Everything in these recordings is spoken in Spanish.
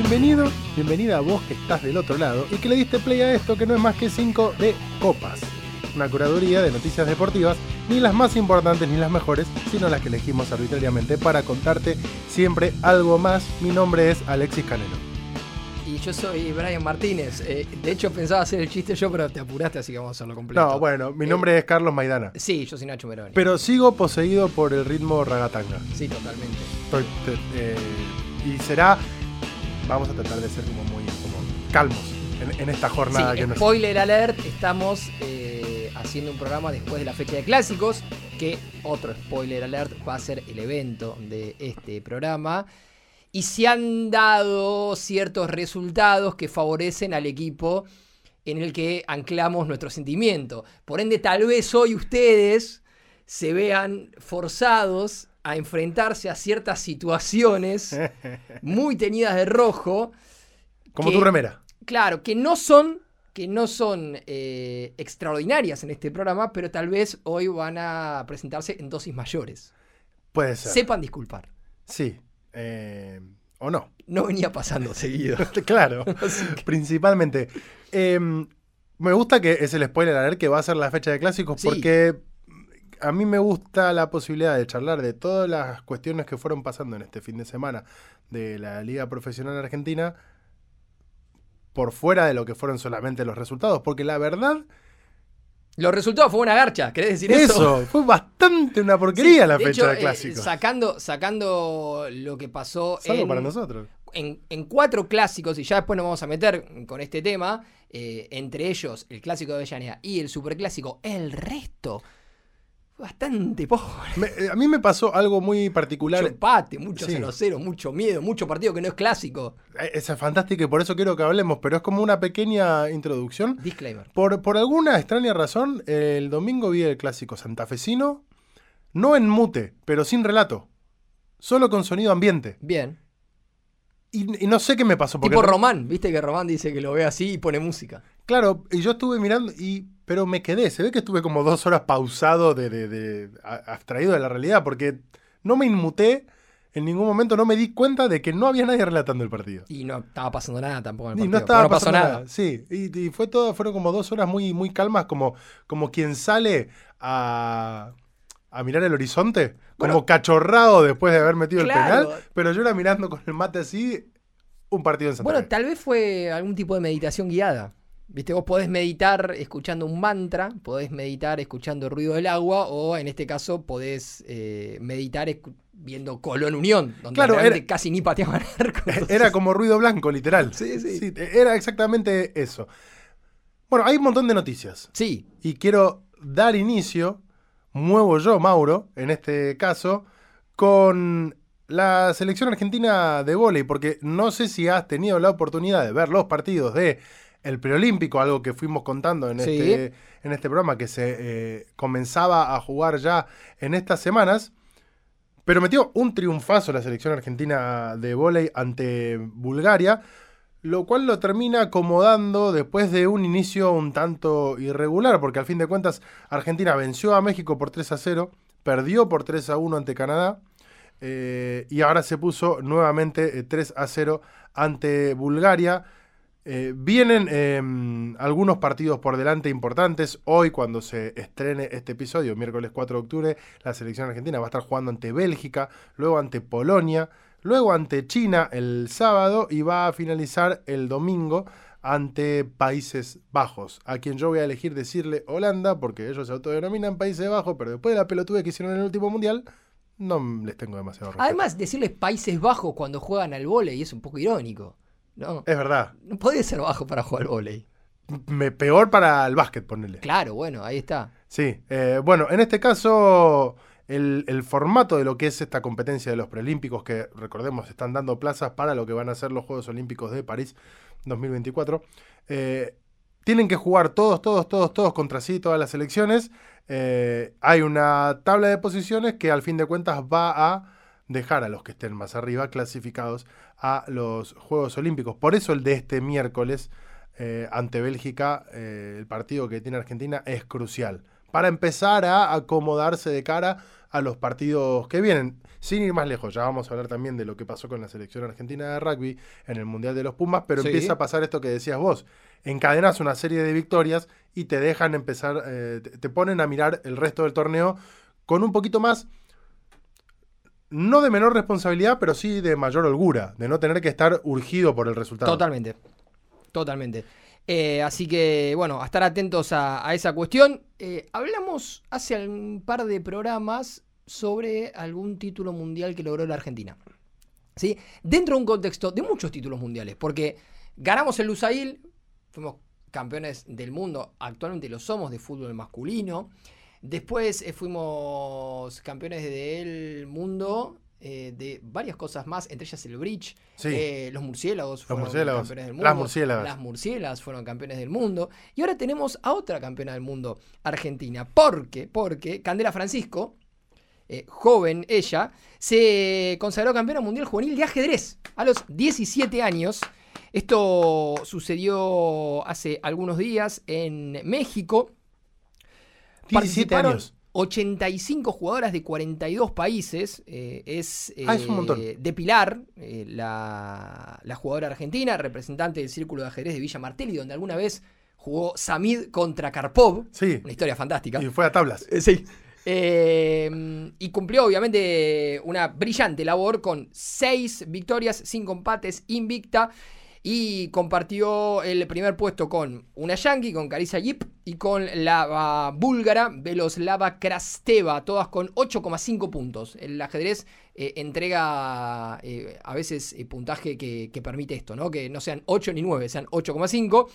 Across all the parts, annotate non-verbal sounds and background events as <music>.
Bienvenido, bienvenida a vos que estás del otro lado y que le diste play a esto que no es más que 5 de copas. Una curaduría de noticias deportivas, ni las más importantes ni las mejores, sino las que elegimos arbitrariamente para contarte siempre algo más. Mi nombre es Alexis Canelo. Y yo soy Brian Martínez. Eh, de hecho, pensaba hacer el chiste yo, pero te apuraste, así que vamos a hacerlo completo. No, bueno, mi nombre es Carlos Maidana. Sí, yo soy Nacho Meroni. Pero sigo poseído por el ritmo ragatanga. Sí, totalmente. Estoy, te- eh, y será. Vamos a tratar de ser como muy como calmos en, en esta jornada Sí, que nos. spoiler alert, estamos eh, haciendo un programa después de la fecha de clásicos, que otro spoiler alert va a ser el evento de este programa. Y se han dado ciertos resultados que favorecen al equipo en el que anclamos nuestro sentimiento. Por ende, tal vez hoy ustedes se vean forzados a enfrentarse a ciertas situaciones muy teñidas de rojo. como que- tu remera. Claro, que no son, que no son eh, extraordinarias en este programa, pero tal vez hoy van a presentarse en dosis mayores. Puede ser. Sepan disculpar. Sí. eh, o no. No venía pasando seguido. <laughs> claro. <laughs> Que- Principalmente. Eh, me gusta que es el spoiler alert que va a ser la fecha de clásicos Sí. porque a mí me gusta la posibilidad de charlar de todas las cuestiones que fueron pasando en este fin de semana de la Liga Profesional Argentina por fuera de lo que fueron solamente los resultados, porque la verdad, Los resultados fue una garcha, ¿querés decir eso? eso, fue bastante una porquería Sí, la de fecha hecho, de eh, clásicos. sacando, sacando lo que pasó Salvo en, para nosotros. en, en cuatro clásicos, y ya después nos vamos a meter con este tema, eh, entre ellos el clásico de Avellaneda y el superclásico, el resto bastante pobre. Me- eh, a mí me pasó algo muy particular. Mucho empate, mucho Sí. 0-0, mucho miedo, mucho partido que no es clásico. Eh, es fantástica y por eso quiero que hablemos, pero es como una pequeña introducción. Disclaimer. Por, por alguna extraña razón, el domingo vi el clásico santafesino, no en mute, pero sin relato, solo con sonido ambiente. Bien. Y, y no sé qué me pasó. Porque Tipo Román, viste que Román dice que lo ve así y pone música. Claro, y yo estuve mirando, y, pero me quedé. Se ve que estuve como dos horas pausado, de, de- de- a- abstraído de la realidad, porque no me inmuté, en ningún momento no me di cuenta de que no había nadie relatando el partido. Y no estaba pasando nada tampoco en Y el no partido. estaba no pasó pasando nada. nada. Sí, y, y fue todo, fueron como dos horas muy, muy calmas, como, como quien sale a, a mirar el horizonte, Bueno. como cachorrado después de haber metido Claro. el penal, pero yo era mirando con el mate así, un partido en Santa Bueno, tal vez fue algún tipo de meditación guiada. Viste, vos podés meditar escuchando un mantra, podés meditar escuchando el ruido del agua, o en este caso podés eh, meditar viendo Colón Unión, donde Claro, era- casi ni pateaban arco. entonces- <laughs> Era como ruido blanco, literal. Sí, sí. Era exactamente eso. Bueno, hay un montón de noticias. Sí, Y quiero dar inicio, muevo yo, Mauro, en este caso, con la selección argentina de vóley, porque no sé si has tenido la oportunidad de ver los partidos de el preolímpico, algo que fuimos contando en, Sí. este, en este programa, que se eh, comenzaba a jugar ya en estas semanas. Pero metió un triunfazo la selección argentina de vóley ante Bulgaria, lo cual lo termina acomodando después de un inicio un tanto irregular, porque al fin de cuentas Argentina venció a México por 3 a 0, perdió por 3 a 1 ante Canadá, eh, y ahora se puso nuevamente eh, 3 a 0 ante Bulgaria. Eh, vienen eh, algunos partidos por delante importantes. Hoy, cuando se estrene este episodio, miércoles 4 de octubre, la selección argentina va a estar jugando ante Bélgica, luego ante Polonia, luego ante China el sábado y va a finalizar el domingo ante Países Bajos, a quien yo voy a elegir decirle Holanda, porque ellos se autodenominan Países Bajos, pero después de la pelotude que hicieron en el último mundial, no les tengo demasiado respeto. además decirles Países Bajos cuando juegan al vóley es un poco irónico. ¿No? es verdad. No podés ser bajo para jugar. Me, peor para el básquet, ponele. Claro, bueno, ahí está. Sí, eh, bueno, en este caso, el, el formato de lo que es esta competencia de los preolímpicos, que recordemos están dando plazas para lo que van a ser los Juegos Olímpicos de París 2024, eh, tienen que jugar todos, todos, todos, todos contra sí, todas las selecciones. Eh, hay una tabla de posiciones que al fin de cuentas va a dejar a los que estén más arriba clasificados a los Juegos Olímpicos. Por eso el de este miércoles eh, ante Bélgica, eh, el partido que tiene Argentina es crucial. para empezar a acomodarse de cara a los partidos que vienen. Sin ir más lejos, ya vamos a hablar también de lo que pasó con la selección argentina de rugby en el Mundial de los Pumas, pero Sí. empieza a pasar esto que decías vos. Encadenas una serie de victorias y te dejan empezar, eh, te- te ponen a mirar el resto del torneo con un poquito más, no de menor responsabilidad, pero sí de mayor holgura, de no tener que estar urgido por el resultado. Totalmente. Totalmente. Eh, así que, bueno, a estar atentos a, esa cuestión. Eh, hablamos hace un par de programas sobre algún título mundial que logró la Argentina. ¿Sí? Dentro de un contexto de muchos títulos mundiales, porque ganamos el Lusail, fuimos campeones del mundo, actualmente lo somos de fútbol masculino. Después eh, fuimos campeones del mundo eh, de varias cosas más, entre ellas el bridge. Sí. Eh, los murciélagos fueron murciélagos, campeones del mundo. las murciélagas. Las murciélagas fueron campeones del mundo. Y ahora tenemos a otra campeona del mundo, Argentina. ¿Por qué? Porque Candela Francisco, eh, joven ella, se consagró campeona mundial juvenil de ajedrez a los 17 años. Esto sucedió hace algunos días en México. 17 Participaron años. 85 jugadoras de 42 países. eh, es, Ah, es un eh, montón. de Pilar, eh, la, la jugadora argentina, representante del Círculo de Ajedrez de Villa Martelli, donde alguna vez jugó Samid contra Karpov. Sí, Una historia fantástica. y fue a tablas. Eh, Sí. Eh, y cumplió obviamente una brillante labor con seis victorias, cinco empates, invicta. Y compartió el primer puesto con una yankee, con Carissa Yip, y con la ah, búlgara Veloslava Krasteva, todas con 8,5 puntos. El ajedrez eh, entrega eh, a veces eh, puntaje que, permite esto, ¿no? Que no sean 8 ni 9, sean 8,5.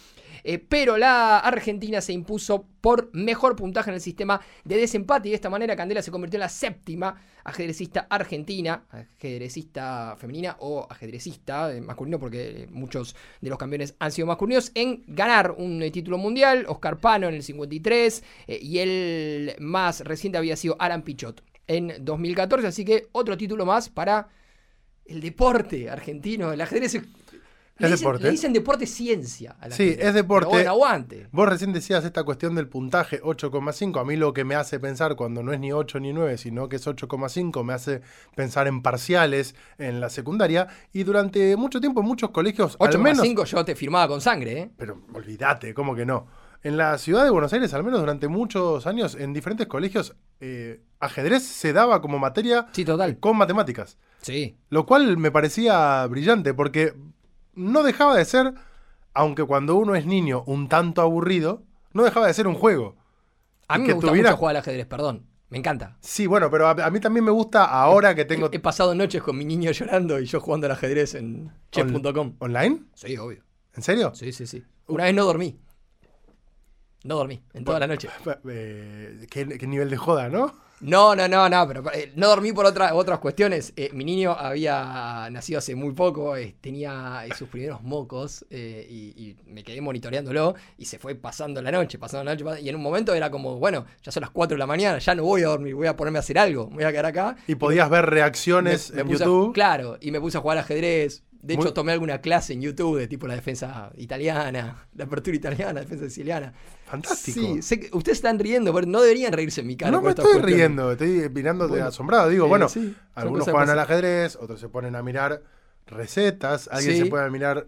Eh, pero la Argentina se impuso por mejor puntaje en el sistema de desempate y de esta manera Candela se convirtió en la séptima ajedrecista argentina, ajedrecista femenina o ajedrecista masculino porque muchos de los campeones han sido masculinos en ganar un título mundial, Oscar Pano en el 53 eh, y el más reciente había sido Alan Pichot en 2014, así que otro título más para el deporte argentino, el ajedrez. Le Es dicen, deporte. le dicen deporte ciencia. al Sí, ajedrez. es deporte. Pero bueno, aguante. Vos recién decías esta cuestión del puntaje 8,5. A mí lo que me hace pensar cuando no es ni 8 ni 9, sino que es 8,5, me hace pensar en parciales en la secundaria. Y durante mucho tiempo en muchos colegios, al menos... 8,5 yo te firmaba con sangre, ¿eh? Pero olvídate, ¿cómo que no? En la ciudad de Buenos Aires, al menos durante muchos años, en diferentes colegios, eh, ajedrez se daba como materia Sí, total. con matemáticas. Sí. Lo cual me parecía brillante, porque no dejaba de ser, aunque cuando uno es niño un tanto aburrido, no dejaba de ser un juego. A mí que me gusta tuviera- mucho jugar al ajedrez, perdón. Me encanta. Sí, bueno, pero a, a mí también me gusta ahora que tengo He, he pasado noches con mi niño llorando y yo jugando al ajedrez en chess.com. online. Sí, obvio. ¿En serio? Sí, sí, sí. Una vez no dormí. No dormí en toda la noche. <laughs> Eh, ¿qué, qué nivel de joda, ¿no? No, no, no, no, pero eh, no dormí por otra- otras cuestiones. Eh, mi niño había nacido hace muy poco, eh, tenía eh, sus primeros mocos y, y me quedé monitoreándolo y se fue pasando la noche, pasando la noche, y en un momento era como, bueno, ya son las 4 de la mañana, ya no voy a dormir, voy a ponerme a hacer algo, me voy a quedar acá. Y podías ver reacciones me en a- YouTube. claro, y me puse a jugar ajedrez. De hecho, Muy- tomé alguna clase en YouTube de tipo la defensa italiana, la apertura italiana, la defensa siciliana. Fantástico. Sí, sé que ustedes están riendo, pero no deberían reírse en mi cara. no me estoy cuestiones. riendo, estoy mirando de Bueno, asombrado. Digo, eh, bueno, sí, algunos juegan al ajedrez, otros se ponen a mirar recetas, alguien Sí. se puede mirar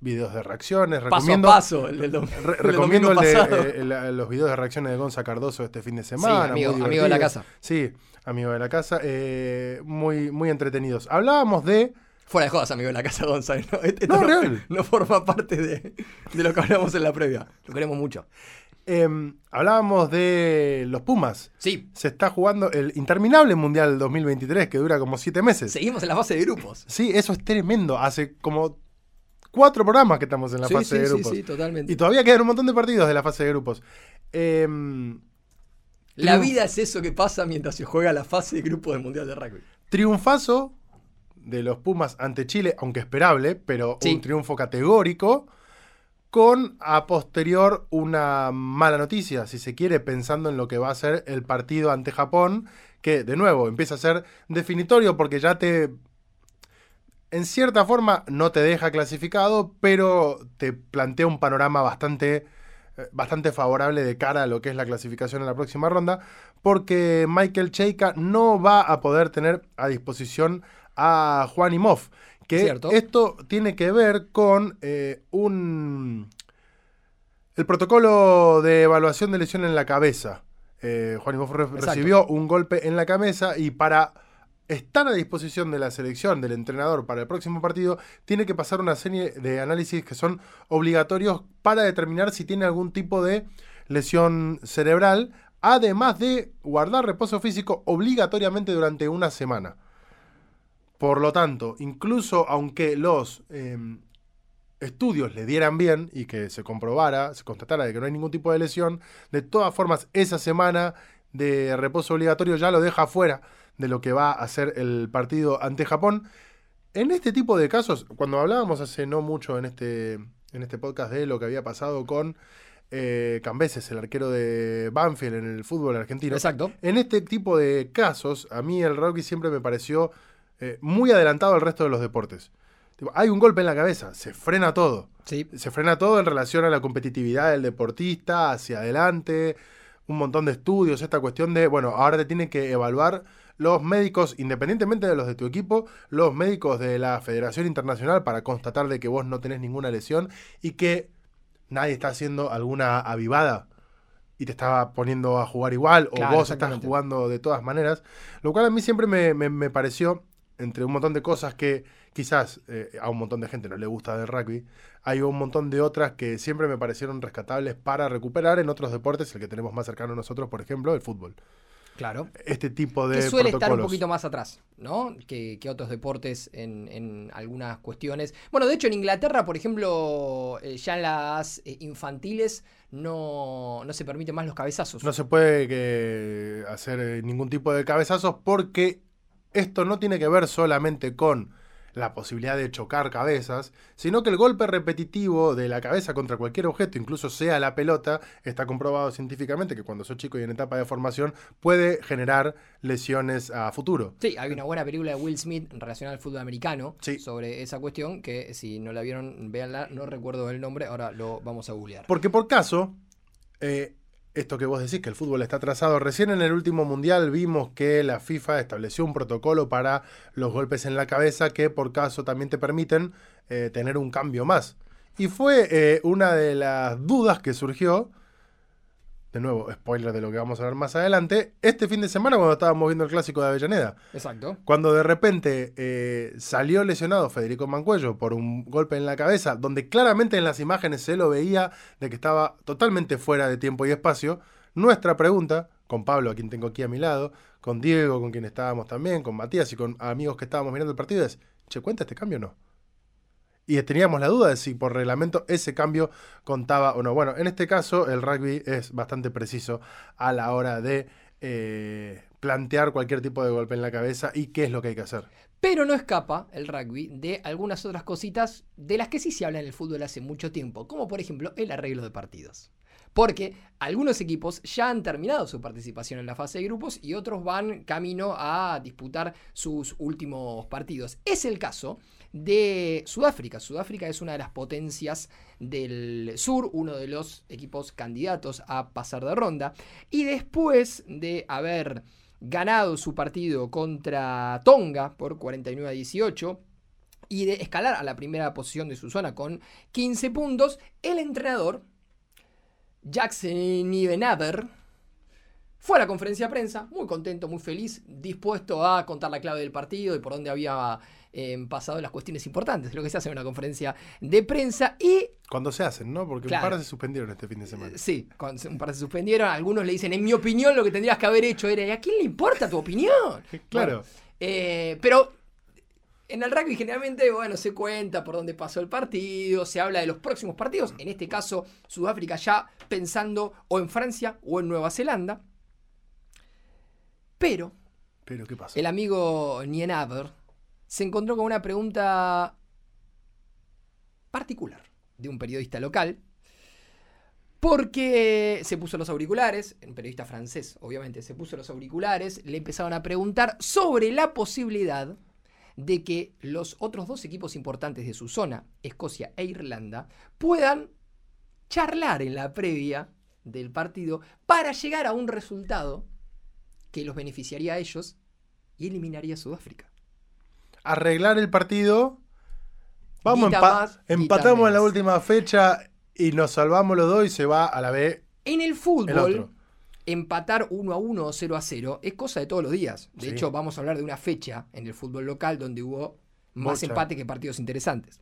videos de reacciones. Paso recomiendo, a paso. El del, re- <laughs> recomiendo el de, eh, el- los videos de reacciones de Gonza Cardoso este fin de semana. amigo- muy amigo de la casa. Sí, amigo de la casa. eh, muy, muy entretenidos. Hablábamos de. Fuera de jodas, amigo de la casa González. No, Esto No, no, real. no forma parte de, de lo que hablamos en la previa. Lo queremos mucho. em, hablábamos de los Pumas. Sí, Se está jugando el interminable Mundial 2023 que dura como siete meses. seguimos en la fase de grupos. Sí, eso es tremendo. Hace como cuatro programas que estamos en la sí, fase sí, de sí, grupos. sí, totalmente. Y todavía quedan un montón de partidos de la fase de grupos. Em, La vida es eso que pasa mientras se juega la fase de grupos del Mundial de Rugby. triunfazo de los Pumas ante Chile, aunque esperable, pero Sí. un triunfo categórico. Con a posterior una mala noticia, si se quiere, pensando en lo que va a ser el partido ante Japón, que de nuevo empieza a ser definitorio porque ya te en cierta forma no te deja clasificado, pero te plantea un panorama bastante eh, bastante favorable de cara a lo que es la clasificación en la próxima ronda, porque Michael Cheika no va a poder tener a disposición a Juan. Que esto tiene que ver con eh, un el protocolo de evaluación de lesión en la cabeza. Eh, Juan recibió un golpe en la cabeza y para estar a disposición de la selección, del entrenador para el próximo partido, tiene que pasar una serie de análisis que son obligatorios para determinar si tiene algún tipo de lesión cerebral, además de guardar reposo físico obligatoriamente durante una semana. Por lo tanto, incluso aunque los em, estudios le dieran bien y que se comprobara, se constatara de que no hay ningún tipo de lesión, de todas formas esa semana de reposo obligatorio ya lo deja fuera de lo que va a ser el partido ante Japón. En este tipo de casos, cuando hablábamos hace no mucho en este, en este podcast de lo que había pasado con eh, Cambeses, el arquero de Banfield en el fútbol argentino. Exacto. En este tipo de casos, a mí el rugby siempre me pareció eh, muy adelantado al resto de los deportes. hay un golpe en la cabeza, se frena todo. Sí. Se frena todo en relación a la competitividad del deportista, hacia adelante, un montón de estudios, esta cuestión de, bueno, ahora te tienen que evaluar los médicos, independientemente de los de tu equipo, los médicos de la Federación Internacional para constatar de que vos no tenés ninguna lesión y que nadie está haciendo alguna avivada y te estaba poniendo a jugar igual o vos estás jugando de todas maneras. Lo cual a mí siempre me, pareció, entre un montón de cosas que quizás eh, a un montón de gente no le gusta del rugby, hay un montón de otras que siempre me parecieron rescatables para recuperar en otros deportes, el que tenemos más cercano a nosotros, por ejemplo, el fútbol. Claro. Este tipo de. Que suele estar un poquito más atrás, ¿no? Que, otros deportes en, algunas cuestiones. Bueno, de hecho, en Inglaterra, por ejemplo, eh, ya en las eh, infantiles no, no se permiten más los cabezazos. No se puede hacer ningún tipo de cabezazos porque esto no tiene que ver solamente con la posibilidad de chocar cabezas, sino que el golpe repetitivo de la cabeza contra cualquier objeto, incluso sea la pelota, está comprobado científicamente que cuando sos chico y en etapa de formación puede generar lesiones a futuro. Sí, hay una buena película de Will Smith relacionada al fútbol americano sobre esa cuestión que si no la vieron, véanla, no recuerdo el nombre, ahora lo vamos a googlear. Porque por caso, eh, esto que vos decís, que el fútbol está atrasado. Recién en el último mundial vimos que la FIFA estableció un protocolo para los golpes en la cabeza que por caso también te permiten eh, tener un cambio más. Y fue eh, una de las dudas que surgió de nuevo, spoiler de lo que vamos a ver más adelante, este fin de semana cuando estábamos viendo el clásico de Avellaneda. Exacto. Cuando de repente eh, salió lesionado Federico Mancuello por un golpe en la cabeza, donde claramente en las imágenes se lo veía de que estaba totalmente fuera de tiempo y espacio, nuestra pregunta, con Pablo, a quien tengo aquí a mi lado, con Diego, con quien estábamos también, con Matías y con amigos que estábamos mirando el partido, es, che, ¿cuenta este cambio o no? Y teníamos la duda de si por reglamento ese cambio contaba o no. Bueno, en este caso el rugby es bastante preciso a la hora de eh, plantear cualquier tipo de golpe en la cabeza y qué es lo que hay que hacer. Pero no escapa el rugby de algunas otras cositas de las que sí se habla en el fútbol hace mucho tiempo, como por ejemplo el arreglo de partidos. Porque algunos equipos ya han terminado su participación en la fase de grupos y otros van camino a disputar sus últimos partidos. Es el caso de Sudáfrica. Sudáfrica es una de las potencias del sur, uno de los equipos candidatos a pasar de ronda. Y después de haber ganado su partido contra Tonga por 49 a 18, y de escalar a la primera posición de su zona con 15 puntos, el entrenador Jackson Nivenaber fue a la conferencia de prensa, muy contento, muy feliz, dispuesto a contar la clave del partido y por dónde había eh, pasado las cuestiones importantes, lo que se hace en una conferencia de prensa y... Cuando se hacen, ¿no? Porque un par se suspendieron este fin de semana. Sí, un par se suspendieron, algunos le dicen, en mi opinión lo que tendrías que haber hecho era, ¿y a quién le importa tu opinión? <laughs> claro. Eh, pero en el rugby generalmente, bueno, se cuenta por dónde pasó el partido, se habla de los próximos partidos, en este caso Sudáfrica ya pensando o en Francia o en Nueva Zelanda. Pero, ¿Pero qué pasó? el amigo Nienaber se encontró con una pregunta particular de un periodista local, porque se puso los auriculares, un periodista francés obviamente se puso los auriculares, le empezaron a preguntar sobre la posibilidad de que los otros dos equipos importantes de su zona, Escocia e Irlanda, puedan charlar en la previa del partido para llegar a un resultado que los beneficiaría a ellos y eliminaría a Sudáfrica. Arreglar el partido. Vamos, empa- más, empatamos en la última fecha y nos salvamos los dos y se va a la B En el fútbol, empatar 1 a 1 o 0 a 0 es cosa de todos los días. De Sí. hecho, vamos a hablar de una fecha en el fútbol local donde hubo más Mucha. empate que partidos interesantes.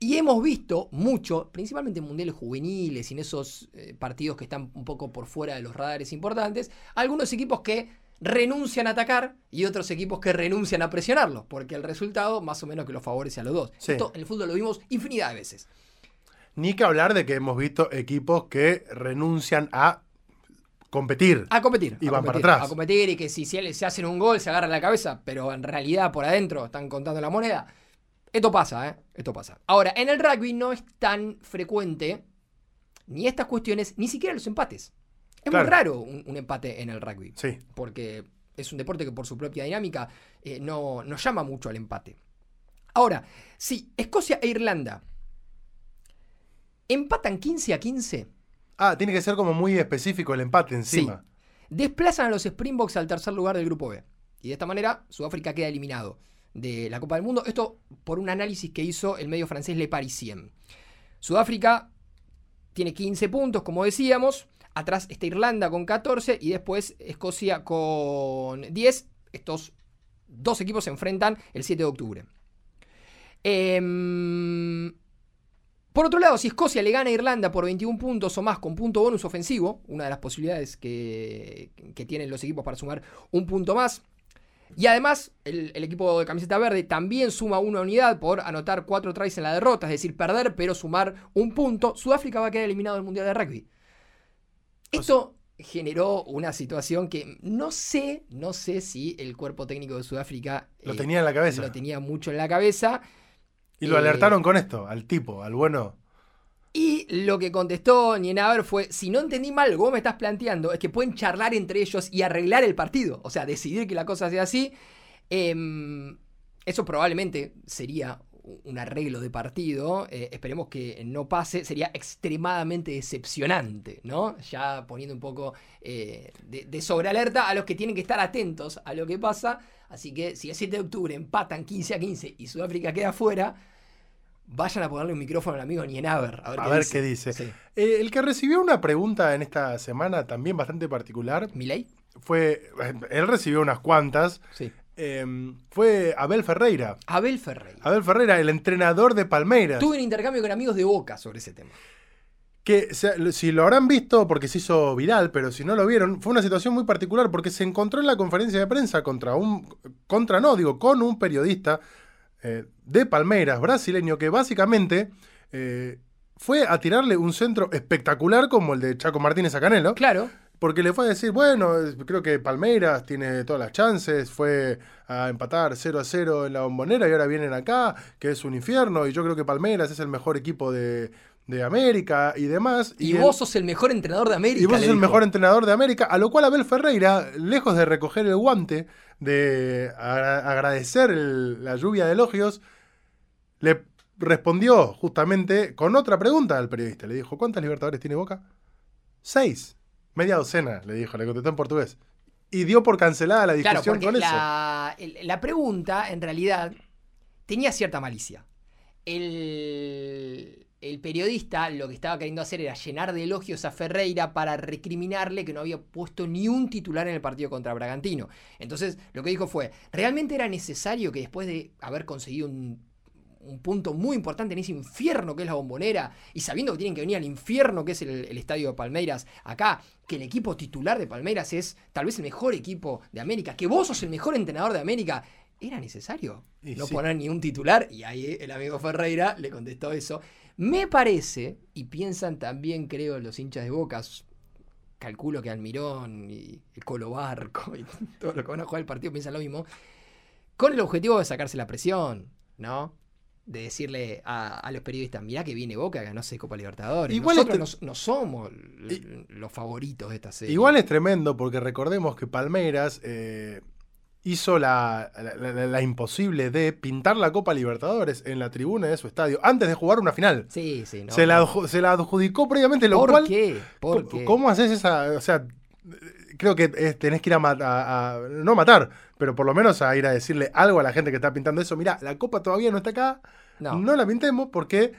Y hemos visto mucho, principalmente en mundiales juveniles y en esos eh, partidos que están un poco por fuera de los radares importantes, algunos equipos que renuncian a atacar y otros equipos que renuncian a presionarlos, porque el resultado más o menos que los favorece a los dos. Sí. Esto en el fútbol lo vimos infinidad de veces. Ni que hablar de que hemos visto equipos que renuncian a competir. A competir. Y a van para atrás. A competir y que si se, se hacen un gol se agarran la cabeza, pero en realidad por adentro están contando la moneda. Esto pasa, ¿eh? Esto pasa. Ahora, en el rugby no es tan frecuente ni estas cuestiones, ni siquiera los empates. Es Claro. muy raro un, un empate en el rugby. Sí. Porque es un deporte que por su propia dinámica eh, no, no llama mucho al empate. Ahora, si Escocia e Irlanda empatan 15 a 15, Ah, tiene que ser como muy específico el empate encima. desplazan a los Springboks al tercer lugar del grupo B. Y de esta manera, Sudáfrica queda eliminado de la Copa del Mundo. Esto por un análisis que hizo el medio francés Le Parisien. Sudáfrica tiene 15 puntos, como decíamos. Atrás está Irlanda con 14 y después Escocia con 10. Estos dos equipos se enfrentan el 7 de octubre. Em, por otro lado, si Escocia le gana a Irlanda por 21 puntos o más con punto bonus ofensivo, una de las posibilidades que, tienen los equipos para sumar un punto más, y además el, el equipo de camiseta verde también suma una unidad por anotar cuatro tries en la derrota, es decir, perder pero sumar un punto, Sudáfrica va a quedar eliminado del Mundial de Rugby. Esto generó una situación que no sé, no sé si el cuerpo técnico de Sudáfrica Lo eh, tenía en la cabeza. lo tenía mucho en la cabeza. Y lo Eh, alertaron con esto, al tipo, al bueno. Y lo que contestó Nienaber fue, si no entendí mal, vos me estás planteando es que pueden charlar entre ellos y arreglar el partido. O sea, decidir que la cosa sea así. Em, eso probablemente sería un arreglo de partido. eh, esperemos que no pase. Sería extremadamente decepcionante, ¿no? Ya poniendo un poco eh, de, de sobrealerta a los que tienen que estar atentos a lo que pasa. Así que si el 7 de octubre empatan 15 a 15 y Sudáfrica queda fuera, vayan a ponerle un micrófono al amigo Nienaber. A ver, A qué, ver dice. qué dice. Sí. Eh, el que recibió una pregunta en esta semana también bastante particular ¿Milei? fue. Él recibió unas cuantas. Sí. Eh, fue Abel Ferreira. Abel Ferreira. Abel Ferreira, el entrenador de Palmeiras. Tuve un intercambio con amigos de Boca sobre ese tema. Que se- si lo habrán visto, porque se hizo viral, pero si no lo vieron, fue una situación muy particular porque se encontró en la conferencia de prensa contra un. Contra no, digo, con un periodista eh, de Palmeiras, brasileño, que básicamente eh, fue a tirarle un centro espectacular como el de Chaco Martínez a Canelo. Claro. Porque le fue a decir, bueno, creo que Palmeiras tiene todas las chances, fue a empatar 0 a 0 en la bombonera y ahora vienen acá, que es un infierno, y yo creo que Palmeiras es el mejor equipo de, de América y demás. Y, vos sos el mejor entrenador de América. y vos sos el mejor entrenador de América, a lo cual Abel Ferreira, lejos de recoger el guante, de agra- agradecer el- la lluvia de elogios, le respondió justamente con otra pregunta al periodista. Le dijo, ¿cuántas Libertadores tiene Boca? Seis. Media docena, le dijo, le contestó en portugués. Y dio por cancelada la discusión con eso. la pregunta, en realidad, tenía cierta malicia. El, el periodista lo que estaba queriendo hacer era llenar de elogios a Ferreira para recriminarle que no había puesto ni un titular en el partido contra Bragantino. Entonces, lo que dijo fue, ¿realmente era necesario que después de haber conseguido un, un punto muy importante en ese infierno que es la bombonera, y sabiendo que tienen que venir al infierno que es el, el estadio de Palmeiras acá, que el equipo titular de Palmeiras es tal vez el mejor equipo de América, que vos sos el mejor entrenador de América, ¿era necesario Y no sí. poner ni un titular? Y ahí el amigo Ferreira le contestó eso. Me parece, y piensan también creo los hinchas de Bocas, calculo que Almirón y el Colo Barco y <laughs> todo lo que van a jugar el partido piensan lo mismo, con el objetivo de sacarse la presión, ¿no? De decirle a, a los periodistas, mirá que viene Boca, que no sé Copa Libertadores. Igual Nosotros este- no, no somos los favoritos de esta serie. Igual es tremendo porque recordemos que Palmeiras, eh, hizo la, la- la- la imposible de pintar la Copa Libertadores en la tribuna de su estadio antes de jugar una final. Sí, sí, no. se, la, se la adjudicó previamente, lo ¿Por cual... qué? ¿Por ¿Cómo- qué? ¿Cómo haces esa...? O sea, creo que tenés que ir a, ma- a- a- no matar, pero por lo menos a ir a decirle algo a la gente que está pintando eso. Mira, la copa todavía no está acá, No. no, la pintemos porque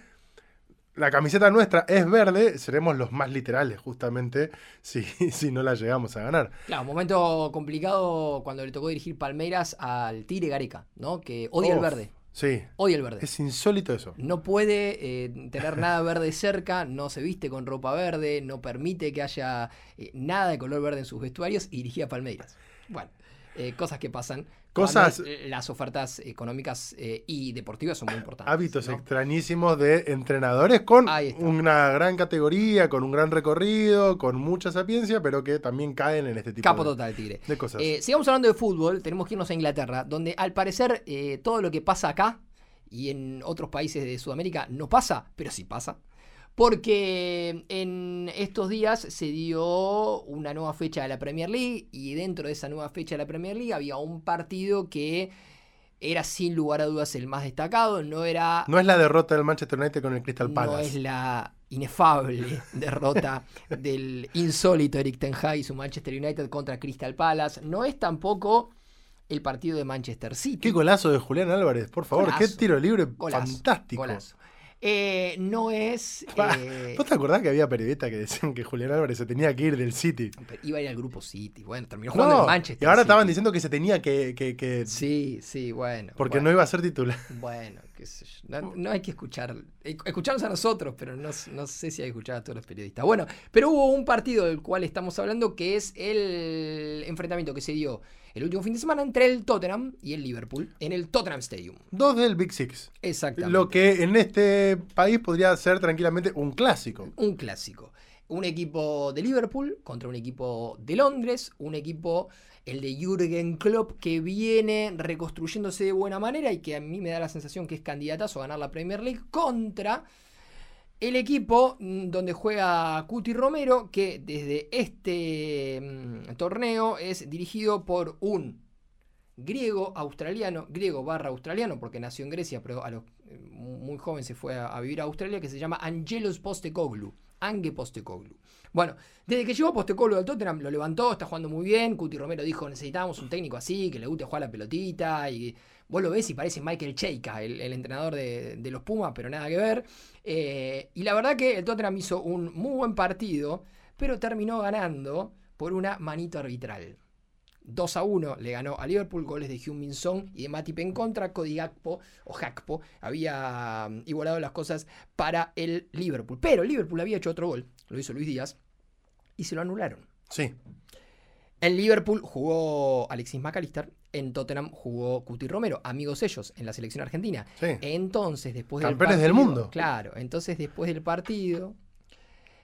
la camiseta nuestra es verde, seremos los más literales justamente <laughs> si, si no la llegamos a ganar. Claro, un momento complicado cuando le tocó dirigir Palmeiras al Tigre Gareca, ¿no? Que odia el verde. Sí, Odia el verde. es insólito eso. No puede eh, tener nada verde cerca, no se viste con ropa verde, no permite que haya eh, nada de color verde en sus vestuarios y dirigía Palmeiras. Bueno, eh, cosas que pasan. Cosas- eh, las ofertas económicas eh, y deportivas son muy importantes. Hábitos ¿no? extrañísimos de entrenadores con una gran categoría, con un gran recorrido, con mucha sapiencia, pero que también caen en este tipo Capo de, total, Tigre. de cosas. Eh, sigamos hablando de fútbol, tenemos que irnos a Inglaterra, donde al parecer eh, todo lo que pasa acá y en otros países de Sudamérica no pasa, pero sí pasa. Porque en estos días se dio una nueva fecha de la Premier League y dentro de esa nueva fecha de la Premier League había un partido que era sin lugar a dudas el más destacado, no era No es la derrota del Manchester United con el Crystal no Palace. es la inefable <laughs> derrota del insólito Eric Ten Hag y su Manchester United contra Crystal Palace. No es tampoco el partido de Manchester City. Qué golazo de Julián Álvarez, por favor. Golazo. Qué tiro libre Golazo, fantástico. golazo. Eh, no es. Eh, ¿Vos te acordás que había periodistas que decían que Julián Álvarez se tenía que ir del City? iba a ir al grupo City. Bueno, terminó jugando No, en Manchester. y ahora estaban diciendo que se tenía que. que- que- Sí, sí, bueno. porque bueno. no iba a ser titular. Bueno, qué sé yo. No, no hay que escuchar. eh, Escucharnos a nosotros, pero no, no sé si hay que escuchar a todos los periodistas. Bueno, pero hubo un partido del cual estamos hablando que es el enfrentamiento que se dio el último fin de semana entre el Tottenham y el Liverpool en el Tottenham Stadium. Dos del Big Six. Exactamente. Lo que en este país podría ser tranquilamente un clásico. Un clásico. Un equipo de Liverpool contra un equipo de Londres, un equipo, el de Jürgen Klopp, que viene reconstruyéndose de buena manera y que a mí me da la sensación que es candidatazo a ganar la Premier League, contra el equipo mm, donde juega Cuti Romero, que desde este mm, torneo es dirigido por un griego australiano, griego barra australiano, porque nació en Grecia, pero a eh, muy joven se fue a, a vivir a Australia, que se llama Angelos Postecoglou. Ange Postecoglou. Bueno, desde que llegó Postecoglou al Tottenham, lo levantó, está jugando muy bien. Cuti Romero dijo, necesitábamos un técnico así, que le guste jugar la pelotita. Y vos lo ves y parece Michael Cheika, el, el entrenador de, de los Pumas, pero nada que ver. Eh, y la verdad que el Tottenham hizo un muy buen partido, pero terminó ganando por una manito arbitral. 2 a 1 le ganó a Liverpool, goles de Heung-Min Son y de Matip en contra. Cody Gakpo o Gakpo había mm, igualado las cosas para el Liverpool. Pero el Liverpool había hecho otro gol, lo hizo Luis Díaz, y se lo anularon. Sí. En Liverpool jugó Alexis McAllister, en Tottenham jugó Cuti Romero, amigos ellos en la selección argentina. Sí. Entonces, después Campeones del del partido, mundo. Claro, entonces después del partido,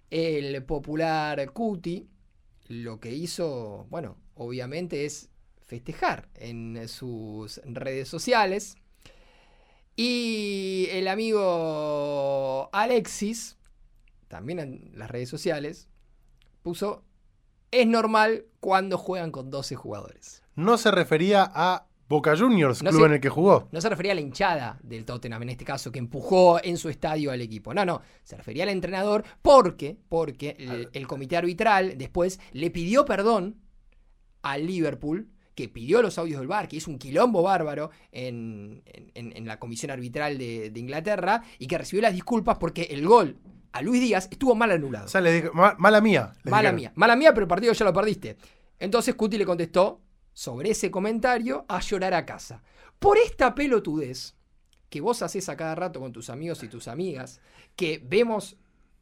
el popular Cuti lo que hizo, bueno, obviamente es festejar en sus redes sociales. Y el amigo Alexis, también en las redes sociales, puso, es normal cuando juegan con 12 jugadores. No se refería a Boca Juniors, No club sé. en el que jugó. No se refería a la hinchada del Tottenham, en este caso, que empujó en su estadio al equipo. No, no, se refería al entrenador porque, porque el, el comité arbitral después le pidió perdón al Liverpool, que pidió los audios del bar, que hizo un quilombo bárbaro en, en- en la comisión arbitral de, de Inglaterra, y que recibió las disculpas porque el gol a Luis Díaz estuvo mal anulado. O sea, le dijo, "Ma- mala mía. Mala dijeron. mía, mala mía, pero el partido ya lo perdiste. Entonces Cuti le contestó sobre ese comentario a llorar a casa. Por esta pelotudez que vos haces a cada rato con tus amigos y tus amigas, que vemos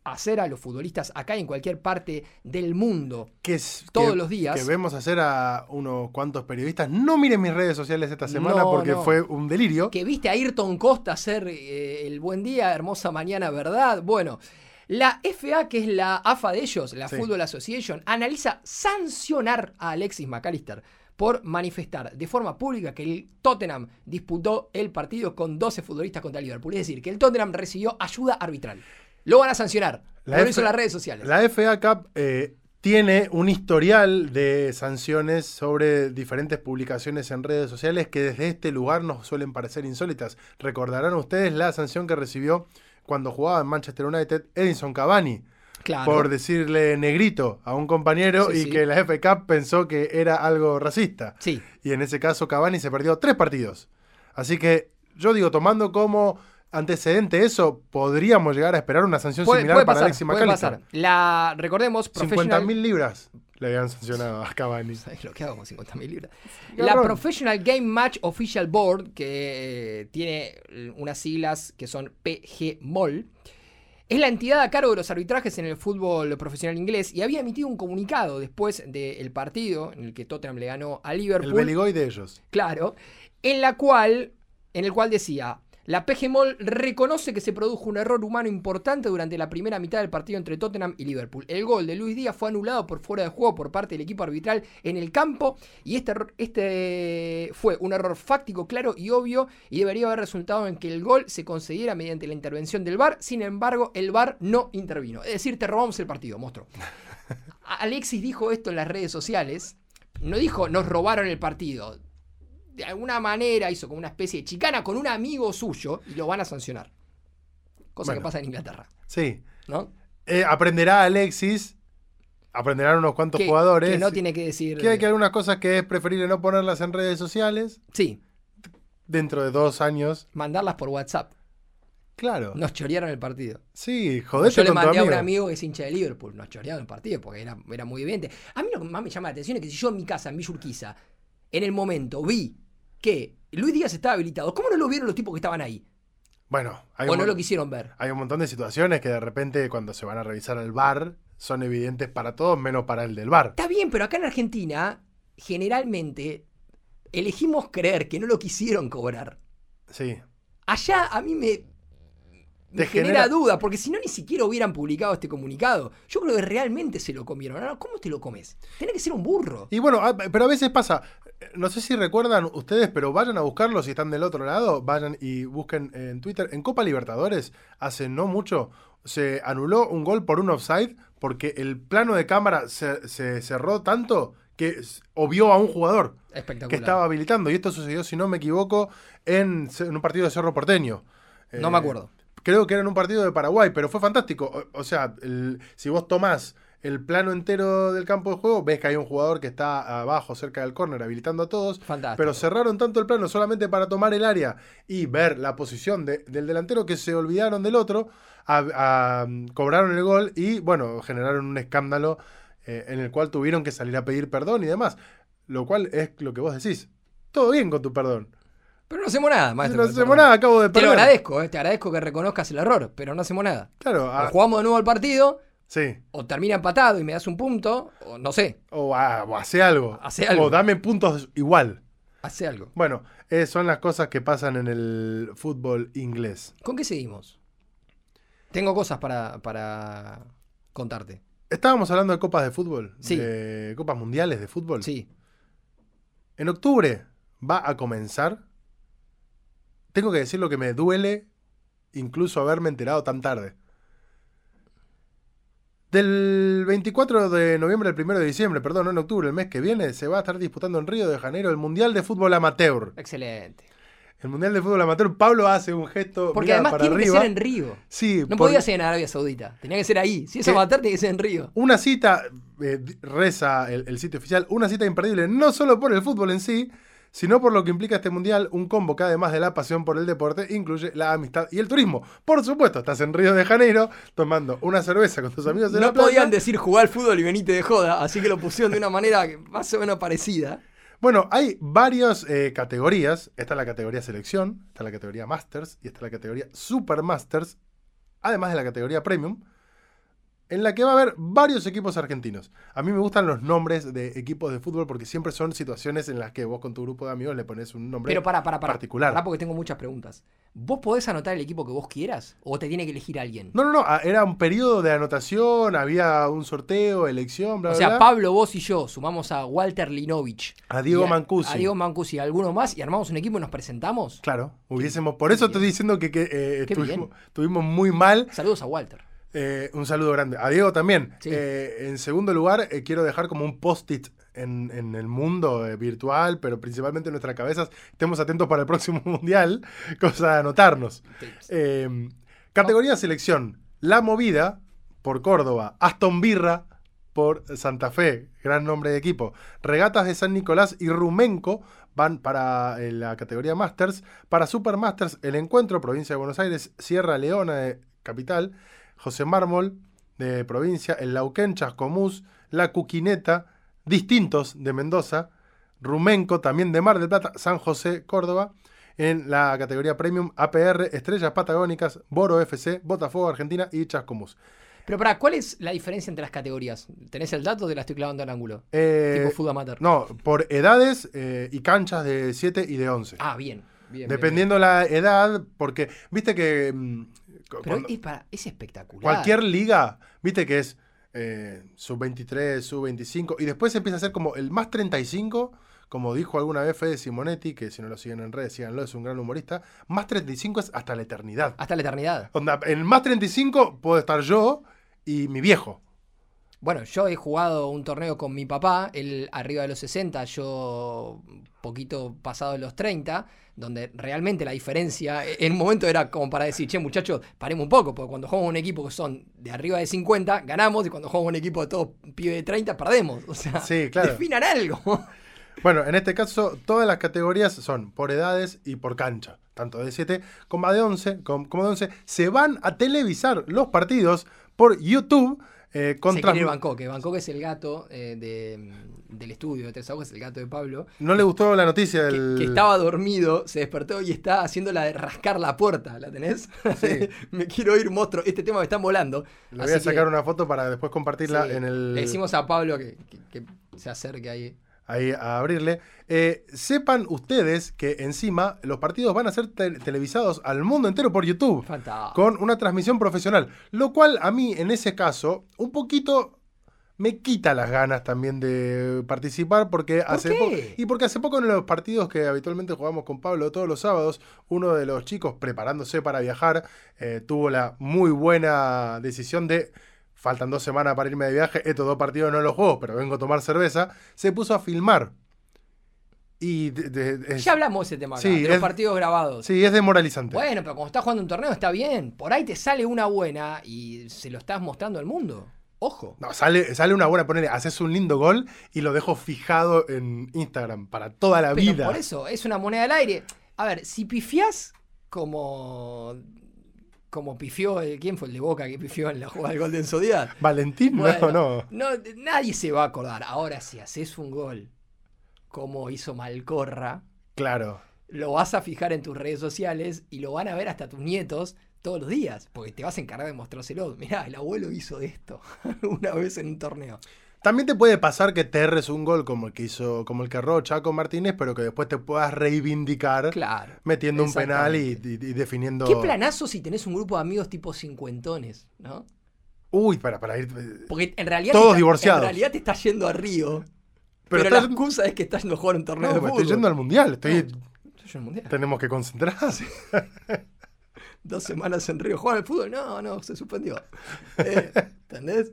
hacer a los futbolistas acá y en cualquier parte del mundo. Que es- Todos que- los días. Que vemos hacer a unos cuantos periodistas. No miren mis redes sociales esta semana No, porque no. fue un delirio. Que viste a Ayrton Costa hacer eh, el buen día, hermosa mañana, ¿verdad? Bueno, la FA, que es la AFA de ellos, la Sí. Football Association, analiza sancionar a Alexis McAllister por manifestar de forma pública que el Tottenham disputó el partido con 12 futbolistas contra el Liverpool. Es decir, que el Tottenham recibió ayuda arbitral. Lo van a sancionar. La lo F- hizo en las redes sociales. La FA Cup eh, tiene un historial de sanciones sobre diferentes publicaciones en redes sociales que desde este lugar nos suelen parecer insólitas. Recordarán ustedes la sanción que recibió cuando jugaba en Manchester United Edison Cavani Claro. por decirle negrito a un compañero Sí, y sí. que la FA Cup pensó que era algo racista. Sí. Y en ese caso Cavani se perdió tres partidos. Así que yo digo, tomando como antecedente eso, podríamos llegar a esperar una sanción Puede, similar puede para pasar, Alexis puede McAllister. pasar. La, recordemos, 50 Professional... mil libras le habían sancionado a Cavani. ¿Sabes <laughs> lo que hago con 50.000 libras? La. Professional Game Match Official Board, que eh, tiene unas siglas que son PGMOL, es la entidad a cargo de los arbitrajes en el fútbol profesional inglés y había emitido un comunicado después del partido en el que Tottenham le ganó a El Liverpool. Beligoy de ellos. Claro, en la cual, en el cual decía, la PGMOL reconoce que se produjo un error humano importante durante la primera mitad del partido entre Tottenham y Liverpool. El gol de Luis Díaz fue anulado por fuera de juego por parte del equipo arbitral en el campo y este, este fue un error fáctico claro y obvio y debería haber resultado en que el gol se concediera mediante la intervención del VAR. Sin embargo, el VAR no intervino. Es decir, te robamos el partido, monstruo. <laughs> Alexis dijo esto en las redes sociales. No dijo nos robaron el partido. De alguna manera hizo como una especie de chicana con un amigo suyo y lo van a sancionar. Cosa que pasa en Inglaterra, Sí. ¿no? Eh, aprenderá Alexis, aprenderán unos cuantos Que, jugadores. que no tiene que decir. que hay que algunas cosas que es preferible no ponerlas en redes sociales Sí, dentro de dos años. mandarlas por WhatsApp. Claro. Nos chorearon el partido. Sí, jodete Yo le mandé a un amigo. que es hincha de Liverpool. Nos chorearon el partido porque era, era muy evidente. A mí lo que más me llama la atención es que si yo en mi casa, en Villa Urquiza, en el momento vi que Luis Díaz estaba habilitado, ¿cómo no lo vieron los tipos que estaban ahí? Bueno, hay O un, no lo quisieron ver. hay un montón de situaciones que de repente cuando se van a revisar al bar son evidentes para todos menos para el del bar. Está bien, pero acá en Argentina, generalmente, elegimos creer que no lo quisieron cobrar. Sí. Allá a mí me, me genera, genera- duda, porque si no ni siquiera hubieran publicado este comunicado. Yo creo que realmente se lo comieron. Ahora, ¿Cómo te lo comes? Tiene que ser un burro. Y bueno, a- pero a veces pasa, eh, no sé si recuerdan ustedes, pero vayan a buscarlo si están del otro lado, vayan y busquen en Twitter. En Copa Libertadores, hace no mucho, se anuló un gol por un offside porque el plano de cámara se, se cerró tanto que obvió a un jugador que estaba habilitando. Y esto sucedió, si no me equivoco, en, un partido de Cerro Porteño. No Eh, me acuerdo. Creo que era en un partido de Paraguay, pero fue fantástico. O, o sea, el- si vos tomás el plano entero del campo de juego, ves que hay un jugador que está abajo, cerca del córner, habilitando a todos. Fantástico. Pero cerraron tanto el plano solamente para tomar el área y ver la posición de- del delantero que se olvidaron del otro, a- a- cobraron el gol y, bueno, generaron un escándalo eh, en el cual tuvieron que salir a pedir perdón y demás. Lo cual es lo que vos decís. Todo bien con tu perdón. Pero no hacemos nada, maestro. no hacemos nada, acabo de Te lo perder. agradezco, eh, te agradezco que reconozcas el error, pero no hacemos nada. Claro, O ah, jugamos de nuevo el partido, sí. o termina empatado y me das un punto, o no sé, O, ah, o hace algo. Hace algo. O dame puntos igual. hace algo. Bueno, eh, son las cosas que pasan en el fútbol inglés. ¿Con qué seguimos? Tengo cosas para, para contarte. Estábamos hablando de copas de fútbol, Sí. de copas mundiales de fútbol. Sí. En octubre va a comenzar. Tengo que decir lo que me duele, incluso haberme enterado tan tarde. Del 24 de noviembre al 1 de diciembre, perdón, no en octubre, el mes que viene, se va a estar disputando en Río de Janeiro el Mundial de Fútbol Amateur. Excelente. El Mundial de Fútbol Amateur, Pablo hace un gesto Porque mirá, además para tiene arriba. que ser en Río. Sí, No por- podía ser en Arabia Saudita. Tenía que ser ahí. Si es ¿Qué? amateur, tiene que ser en Río. Una cita, eh, reza el, el sitio oficial, una cita imperdible, no solo por el fútbol en sí, sino por lo que implica este mundial, un combo que además de la pasión por el deporte, incluye la amistad y el turismo. Por supuesto, estás en Río de Janeiro tomando una cerveza con tus amigos de No la playa. podían decir jugar al fútbol y venite de joda, así que lo pusieron de una manera más o menos parecida. Bueno, hay varias eh, categorías. Está la categoría selección, está la categoría Masters y está la categoría Super Masters, además de la categoría Premium, en la que va a haber varios equipos argentinos. A mí me gustan los nombres de equipos de fútbol porque siempre son situaciones en las que vos con tu grupo de amigos le pones un nombre Pero para, para, para. particular. Porque tengo muchas preguntas. ¿Vos podés anotar el equipo que vos quieras? ¿O te tiene que elegir alguien? No, no, no, ah, era un periodo de anotación, había un sorteo, elección, bla, o sea, bla. Pablo, vos y yo sumamos a Walter Linovich. A Diego Mancusi. A Diego Mancusi y a alguno más y armamos un equipo y nos presentamos. Claro, hubiésemos. Por eso bien. estoy diciendo que, que, eh, estuvimos muy mal Saludos a Walter. Eh, un saludo grande. A Diego también. Sí. Eh, en segundo lugar, eh, quiero dejar como un post-it en, en el mundo virtual, pero principalmente en nuestras cabezas. Estemos atentos para el próximo <laughs> mundial, cosa de anotarnos. Eh, categoría selección: La Movida por Córdoba, Aston Birra por Santa Fe, gran nombre de equipo. Regatas de San Nicolás y Rumenco van para la categoría Masters. Para Supermasters, el encuentro, provincia de Buenos Aires, Sierra Leona de capital, José Mármol de provincia, el Lauquén, Chascomús, La Cuquineta, distintos de Mendoza, Rumenco también de Mar del Plata, San José, Córdoba. En la categoría Premium, APR, Estrellas Patagónicas, Boro FC, Botafogo Argentina y Chascomús. Pero para, ¿cuál es la diferencia entre las categorías? ¿Tenés el dato te la estoy clavando al ángulo? Eh, tipo fútbol amateur. no, por edades eh, y canchas de 7 y de 11. Ah, bien. bien, bien, Dependiendo la edad, porque viste que mm, bien. Pero es, para- es espectacular. cualquier liga, viste que es eh, sub 23, sub 25, y después empieza a ser como el más 35, como dijo alguna vez Fede Simonetti, que si no lo siguen en redes, síganlo, es un gran humorista, más 35 es hasta la eternidad. Hasta la eternidad. Onda, en el más 35 puedo estar yo y mi viejo. Bueno, yo he jugado un torneo con mi papá, él arriba de los 60, yo poquito pasado de los 30, donde realmente la diferencia en un momento era como para decir, che muchachos, paremos un poco, porque cuando jugamos un equipo que son de arriba de 50, ganamos, y cuando jugamos un equipo de todos pibe de 30, perdemos. O sea, Sí, claro. definan algo. Bueno, en este caso, todas las categorías son por edades y por cancha. Tanto de 7 como de 11, com- como de 11. Se van a televisar los partidos por YouTube. Eh, Se contra... quiere ir Bangkok, Bangkok es el gato eh, de, del estudio de Tres Aguas, el gato de Pablo, No le gustó la noticia que, del... que estaba dormido, se despertó y está haciendo la de rascar la puerta, ¿la tenés? Sí. <laughs> me quiero ir, monstruo, este tema me está volando. Le voy a sacar que, una foto para después compartirla sí, en el... Le decimos a Pablo que, que- que se acerque ahí. Ahí a abrirle. Eh, sepan ustedes que encima los partidos van a ser te- televisados al mundo entero por YouTube. Fantástico. con una transmisión profesional. Lo cual a mí, en ese caso, un poquito me quita las ganas también de participar porque hace poco y porque hace poco en los partidos que habitualmente jugamos con Pablo todos los sábados uno de los chicos preparándose para viajar eh, tuvo la muy buena decisión de faltan dos semanas para irme de viaje estos dos partidos no los juego pero vengo a tomar cerveza se puso a filmar y de- de- es- Ya hablamos de ese tema acá, Sí, de los es- partidos grabados. sí es demoralizante Bueno, pero cuando estás jugando un torneo está bien. Por ahí te sale una buena y se lo estás mostrando al mundo. Ojo. No, sale, sale una buena, ponele, haces un lindo gol y lo dejo fijado en Instagram para toda la Pero vida. por eso, es una moneda al aire. A ver, si pifiás como. Como pifió, eh, ¿quién fue el de Boca que pifió en la jugada del gol de Enzo Díaz? Valentín, Bueno, no, no. no, nadie se va a acordar. Ahora, si haces un gol como hizo Malcorra, Claro. lo vas a fijar en tus redes sociales y lo van a ver hasta tus nietos todos los días, porque te vas a encargar de mostrárselo. Mirá, el abuelo hizo esto <laughs> una vez en un torneo. También te puede pasar que te erres un gol como el que hizo, como el que erró Chaco Martínez, pero que después te puedas reivindicar Claro. metiendo un penal y, exactamente. y- y definiendo. Qué planazo si tenés un grupo de amigos tipo cincuentones, ¿no? Uy, para, para ir. Porque en realidad, Todos te divorciados. en realidad te estás yendo a Río. Pero, Pero la estás- excusa es que estás yendo a jugar un torneo No, de me estoy yendo al mundial. Estoy, Estoy yendo al mundial. tenemos que concentrarse. <laughs> Dos semanas en Río. ¿Jugar al fútbol? No, no, se suspendió. <laughs> Eh, ¿Entendés?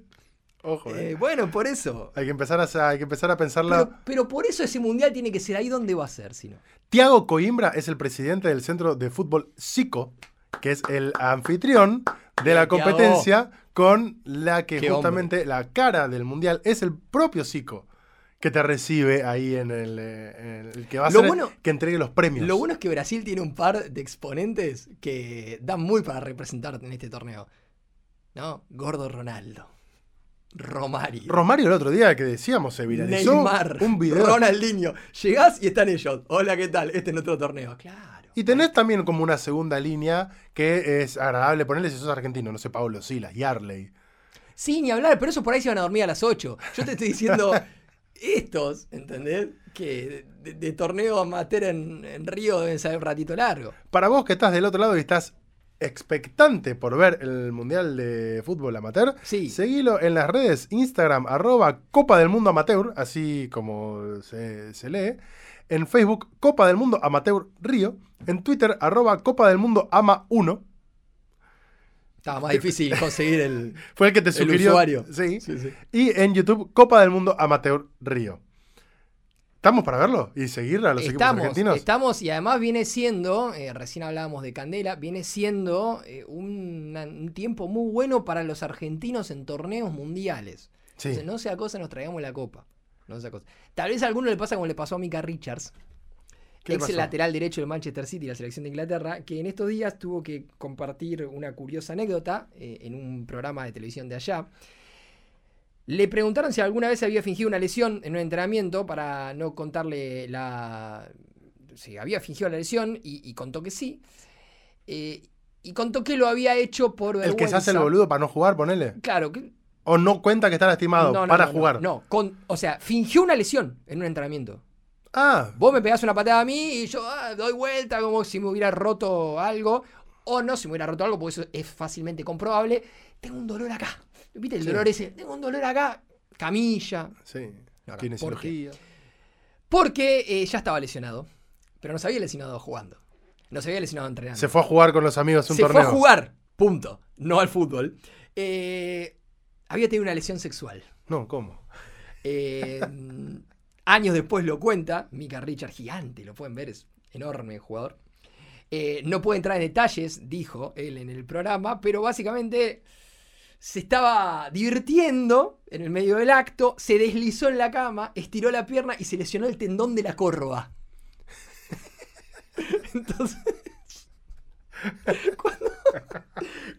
Ojo, eh. Eh, bueno, por eso. Hay que empezar a, hay que empezar a pensarla. Pero, pero por eso ese mundial tiene que ser ahí donde va a ser, si no. Tiago Coimbra es el presidente del Centro de Fútbol SICO, que es el anfitrión de la Tiago. competencia con la que Qué justamente la cara del mundial es el propio SICO que te recibe ahí en el, eh, en el que va a Lo ser bueno- que entregue los premios. Lo bueno es que Brasil tiene un par de exponentes que dan muy para representar en este torneo. ¿No? Gordo Ronaldo. Romario. Romario el otro día que decíamos se viralizó Neymar. un video. Ronaldinho. Llegás y están ellos. Hola, ¿qué tal? Este es nuestro torneo. Claro. Y tenés también como una segunda línea que es agradable ponerle si sos argentino, no sé, Pablo Silas, Yarley. Sí, ni hablar, pero eso por ahí se van a dormir a las 8. Yo te estoy diciendo <laughs> estos, ¿entendés? Que de, de torneo amateur en, en Río deben ser un ratito largo. Para vos que estás del otro lado y estás expectante por ver el Mundial de Fútbol Amateur, Sí. seguilo en las redes Instagram, arroba Copa del Mundo Amateur, así como se, se lee. En Facebook, Copa del Mundo Amateur Río. En Twitter, arroba Copa del Mundo Ama 1. Estaba más difícil conseguir el, <laughs> Fue el que te el sugirió. usuario. Sí. Sí, sí. Y en YouTube, Copa del Mundo Amateur Río. ¿Estamos para verlo? ¿Y seguir a los equipos argentinos? estamos, y además viene siendo, eh, recién hablábamos de Candela, viene siendo eh, un, un tiempo muy bueno para los argentinos en torneos mundiales. Sí. Entonces, no sea cosa, nos traigamos la copa. No sea cosa. Tal vez a alguno le pasa como le pasó a Mika Richards, ¿Qué le ex pasó? lateral derecho del Manchester City, la selección de Inglaterra, que en estos días tuvo que compartir una curiosa anécdota eh, en un programa de televisión de allá. Le preguntaron si alguna vez había fingido una lesión en un entrenamiento para no contarle la. Si había fingido la lesión y, y contó que sí. Eh, y contó que lo había hecho por El vergüenza. que se hace el boludo para no jugar, ponele. Claro, que, O no cuenta que está lastimado no, no, para no, jugar. No, con, o sea, fingió una lesión en un entrenamiento. Ah, Vos me pegás una patada a mí y yo ah, doy vuelta como si me hubiera roto algo. O no si me hubiera roto algo, porque eso es fácilmente comprobable. Tengo un dolor acá. ¿Viste el Sí. dolor ese? Tengo un dolor acá. Camilla. sí. Tiene ¿por qué? cirugía. Porque eh, ya estaba lesionado. Pero no se había lesionado jugando. No se había lesionado entrenando. Se fue a jugar con los amigos un Se torneo. fue a jugar. Punto. No al fútbol. Eh, había tenido una lesión sexual. No, ¿cómo? Eh, <laughs> años después lo cuenta, Mika Richard, gigante, lo pueden ver, es enorme jugador. Eh, no puede entrar en detalles, dijo él en el programa, pero básicamente se estaba divirtiendo en el medio del acto, se deslizó en la cama, estiró la pierna y se lesionó el tendón de la córdoba. <laughs> Entonces, cuando,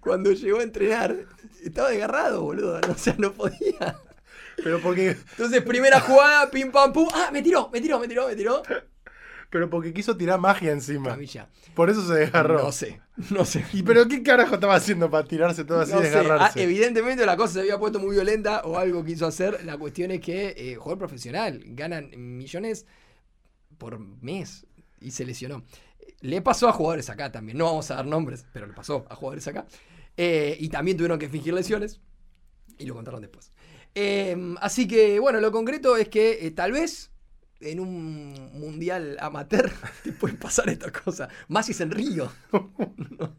cuando llegó a entrenar, estaba desgarrado, boludo, o sea, no podía. Pero porque, Entonces, primera jugada, pim pam pum. Ah, me tiró, me tiró, me tiró, me tiró. pero porque quiso tirar magia encima. Camilla. Por eso se desgarró. No sé, <laughs> no sé. ¿Y pero qué carajo estaba haciendo para tirarse todo así y No sé. Ah, evidentemente la cosa se había puesto muy violenta o algo quiso hacer. La cuestión es que eh, jugador profesional ganan millones por mes y se lesionó. Le pasó a jugadores acá también. No vamos a dar nombres, pero le pasó a jugadores acá. Eh, y también tuvieron que fingir lesiones y lo contaron después. Eh, así que, bueno, lo concreto es que eh, tal vez en un mundial amateur <laughs> te pueden pasar estas cosas. Más si es en Río. <laughs>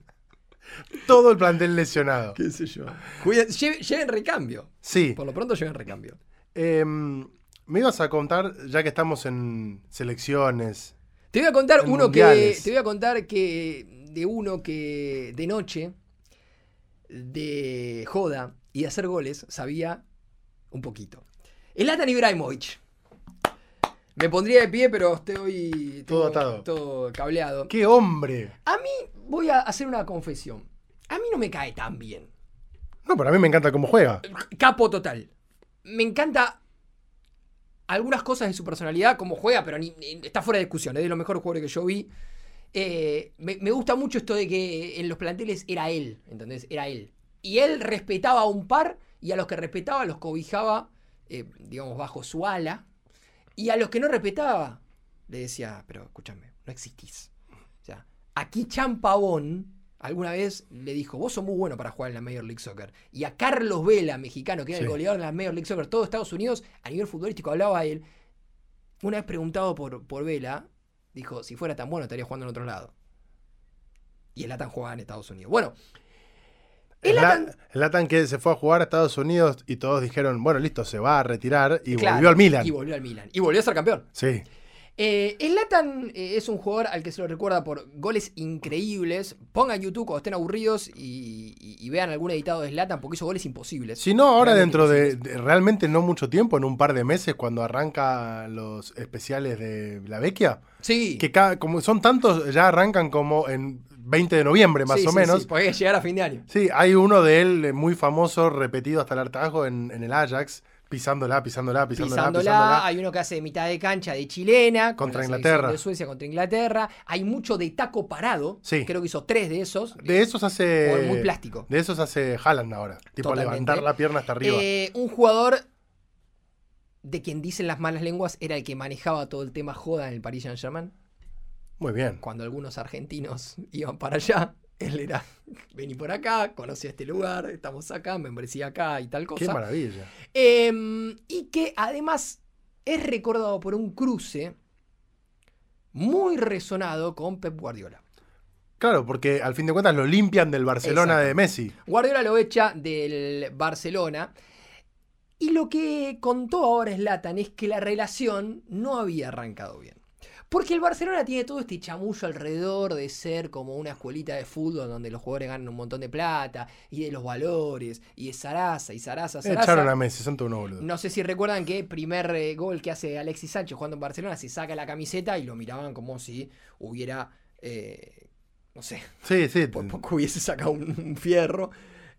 Todo el plantel lesionado. qué sé yo. Lleven recambio. Sí. Por lo pronto lleven recambio. Em, me ibas a contar, ya que estamos en selecciones. Te voy a contar uno mundiales. que. Te voy a contar que. De uno que de noche, de joda y de hacer goles, sabía un poquito. El Atan Ibrahimovic. Me pondría de pie, pero estoy. Todo atado. Todo cableado. ¡Qué hombre! A mí voy a hacer una confesión. A mí no me cae tan bien. No, pero a mí me encanta cómo juega. Capo total. Me encanta algunas cosas de su personalidad, como juega, pero ni- ni- está fuera de discusión. Es de los mejores jugadores que yo vi. Eh, me, me gusta mucho esto de que en los planteles era él, ¿entendés? Era él. Y él respetaba a un par y a los que respetaba los cobijaba, eh, digamos, bajo su ala. Y a los que no respetaba, le decía, pero escúchame, no existís. O sea, aquí Champabón alguna vez le dijo, vos sos muy bueno para jugar en la Major League Soccer. Y a Carlos Vela, mexicano, que era el goleador de la Major League Soccer, todo Estados Unidos, a nivel futbolístico hablaba él. Una vez preguntado por, por Vela, dijo, si fuera tan bueno estaría jugando en otro lado. Y el Latan jugaba en Estados Unidos. Bueno, el El, La- Latan- que se fue a jugar a Estados Unidos y todos dijeron, bueno, listo, se va a retirar y claro, volvió al Milan. Y volvió al Milan. Y volvió a ser campeón. Sí. Eh, el Latan eh, es un jugador al que se lo recuerda por goles increíbles. Pongan YouTube cuando estén aburridos y, y- y vean algún editado de Latan porque hizo goles imposibles. Si no, ahora Realmente dentro de, realmente no mucho tiempo, en un par de meses, cuando arranca los especiales de la Vecchia, Sí. que cada- como son tantos, ya arrancan como en 20 de noviembre más Sí, o sí, menos. sí, llegar a fin de año. Sí, hay uno de él eh, muy famoso, repetido hasta el hartazgo en, en el Ajax, pisándola, pisándola, pisándola, Pisándola, pisándola. hay uno que hace de mitad de cancha de chilena. con Contra la Inglaterra. De Suecia contra Inglaterra. Hay mucho de taco parado. Sí. Creo que hizo tres de esos. De esos hace. Muy plástico. De esos hace Haaland ahora. Tipo Totalmente. levantar la pierna hasta arriba. Eh, un jugador de quien dicen las malas lenguas era el que manejaba todo el tema joda en el Paris Saint-Germain. Muy bien. Cuando algunos argentinos <laughs> iban para allá, él era, vení por acá, conocí este lugar, estamos acá, membresía acá y tal Qué cosa. maravilla. Eh, y que además es recordado por un cruce muy resonado con Pep Guardiola. Claro, porque al fin de cuentas lo limpian del Barcelona de Messi. Guardiola lo echa del Barcelona. Y lo que contó ahora Slatan es que la relación no había arrancado bien. Porque el Barcelona tiene todo este chamullo alrededor de ser como una escuelita de fútbol donde los jugadores ganan un montón de plata y de los valores y de Sarasa y Sarasa, Sarasa. Echaron a Messi, son todos unos. No sé si recuerdan que el primer eh, gol que hace Alexis Sánchez jugando en Barcelona se saca la camiseta y lo miraban como si hubiera, eh, no sé, Sí, sí. por poco hubiese sacado un, un fierro.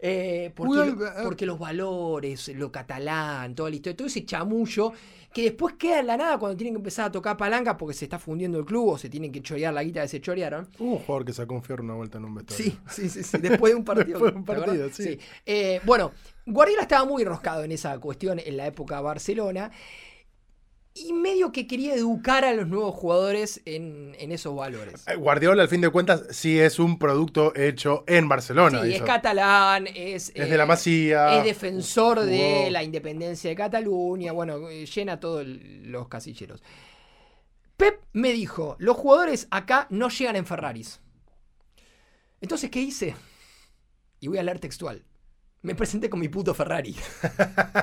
Eh, porque, Uy, lo- ah. porque los valores, lo catalán, toda la historia, todo ese chamullo que después queda en la nada cuando tienen que empezar a tocar palanca porque se está fundiendo el club o se tienen que chorear la guita que se chorearon. Hubo un jugador que sacó un fierro una vuelta en un vestuario. Sí, sí, sí, sí, después de un <laughs> partido. Después de un ¿te acordás? partido, sí. Eh, bueno, Guardiola estaba muy enroscado en esa cuestión en la época Barcelona y medio que quería educar a los nuevos jugadores en, en esos valores. Eh, Guardiola, al fin de cuentas, sí es un producto hecho en Barcelona. Sí, es catalán, es... Es eh, de la Masía. Es defensor de la independencia de Cataluña, bueno, eh, llena todos los casilleros. Pep me dijo, los jugadores acá no llegan en Ferraris. Entonces, ¿qué hice? Y voy a leer textual. Me presenté con mi puto Ferrari. <laughs>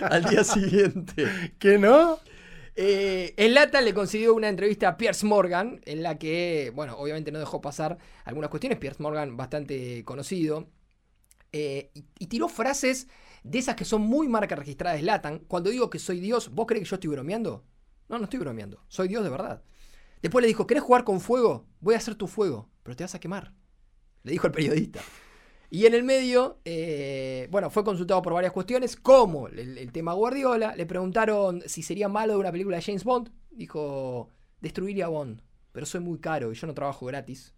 <laughs> Al día siguiente. ¿Qué no? Eh, Lata le concedió una entrevista a Piers Morgan, en la que, bueno, obviamente no dejó pasar algunas cuestiones. Piers Morgan, bastante conocido. eh, y, y tiró frases de esas que son muy marca registrada de Latan. Cuando digo que soy Dios, ¿vos crees que yo estoy bromeando? No, no estoy bromeando. Soy Dios de verdad. Después le dijo, ¿querés jugar con fuego? Voy a hacer tu fuego, pero te vas a quemar. Le dijo el periodista. Y en el medio, eh, bueno, fue consultado por varias cuestiones, como el, el tema Guardiola. Le preguntaron si sería malo de una película de James Bond. Dijo, destruiría a Bond, pero soy muy caro y yo no trabajo gratis.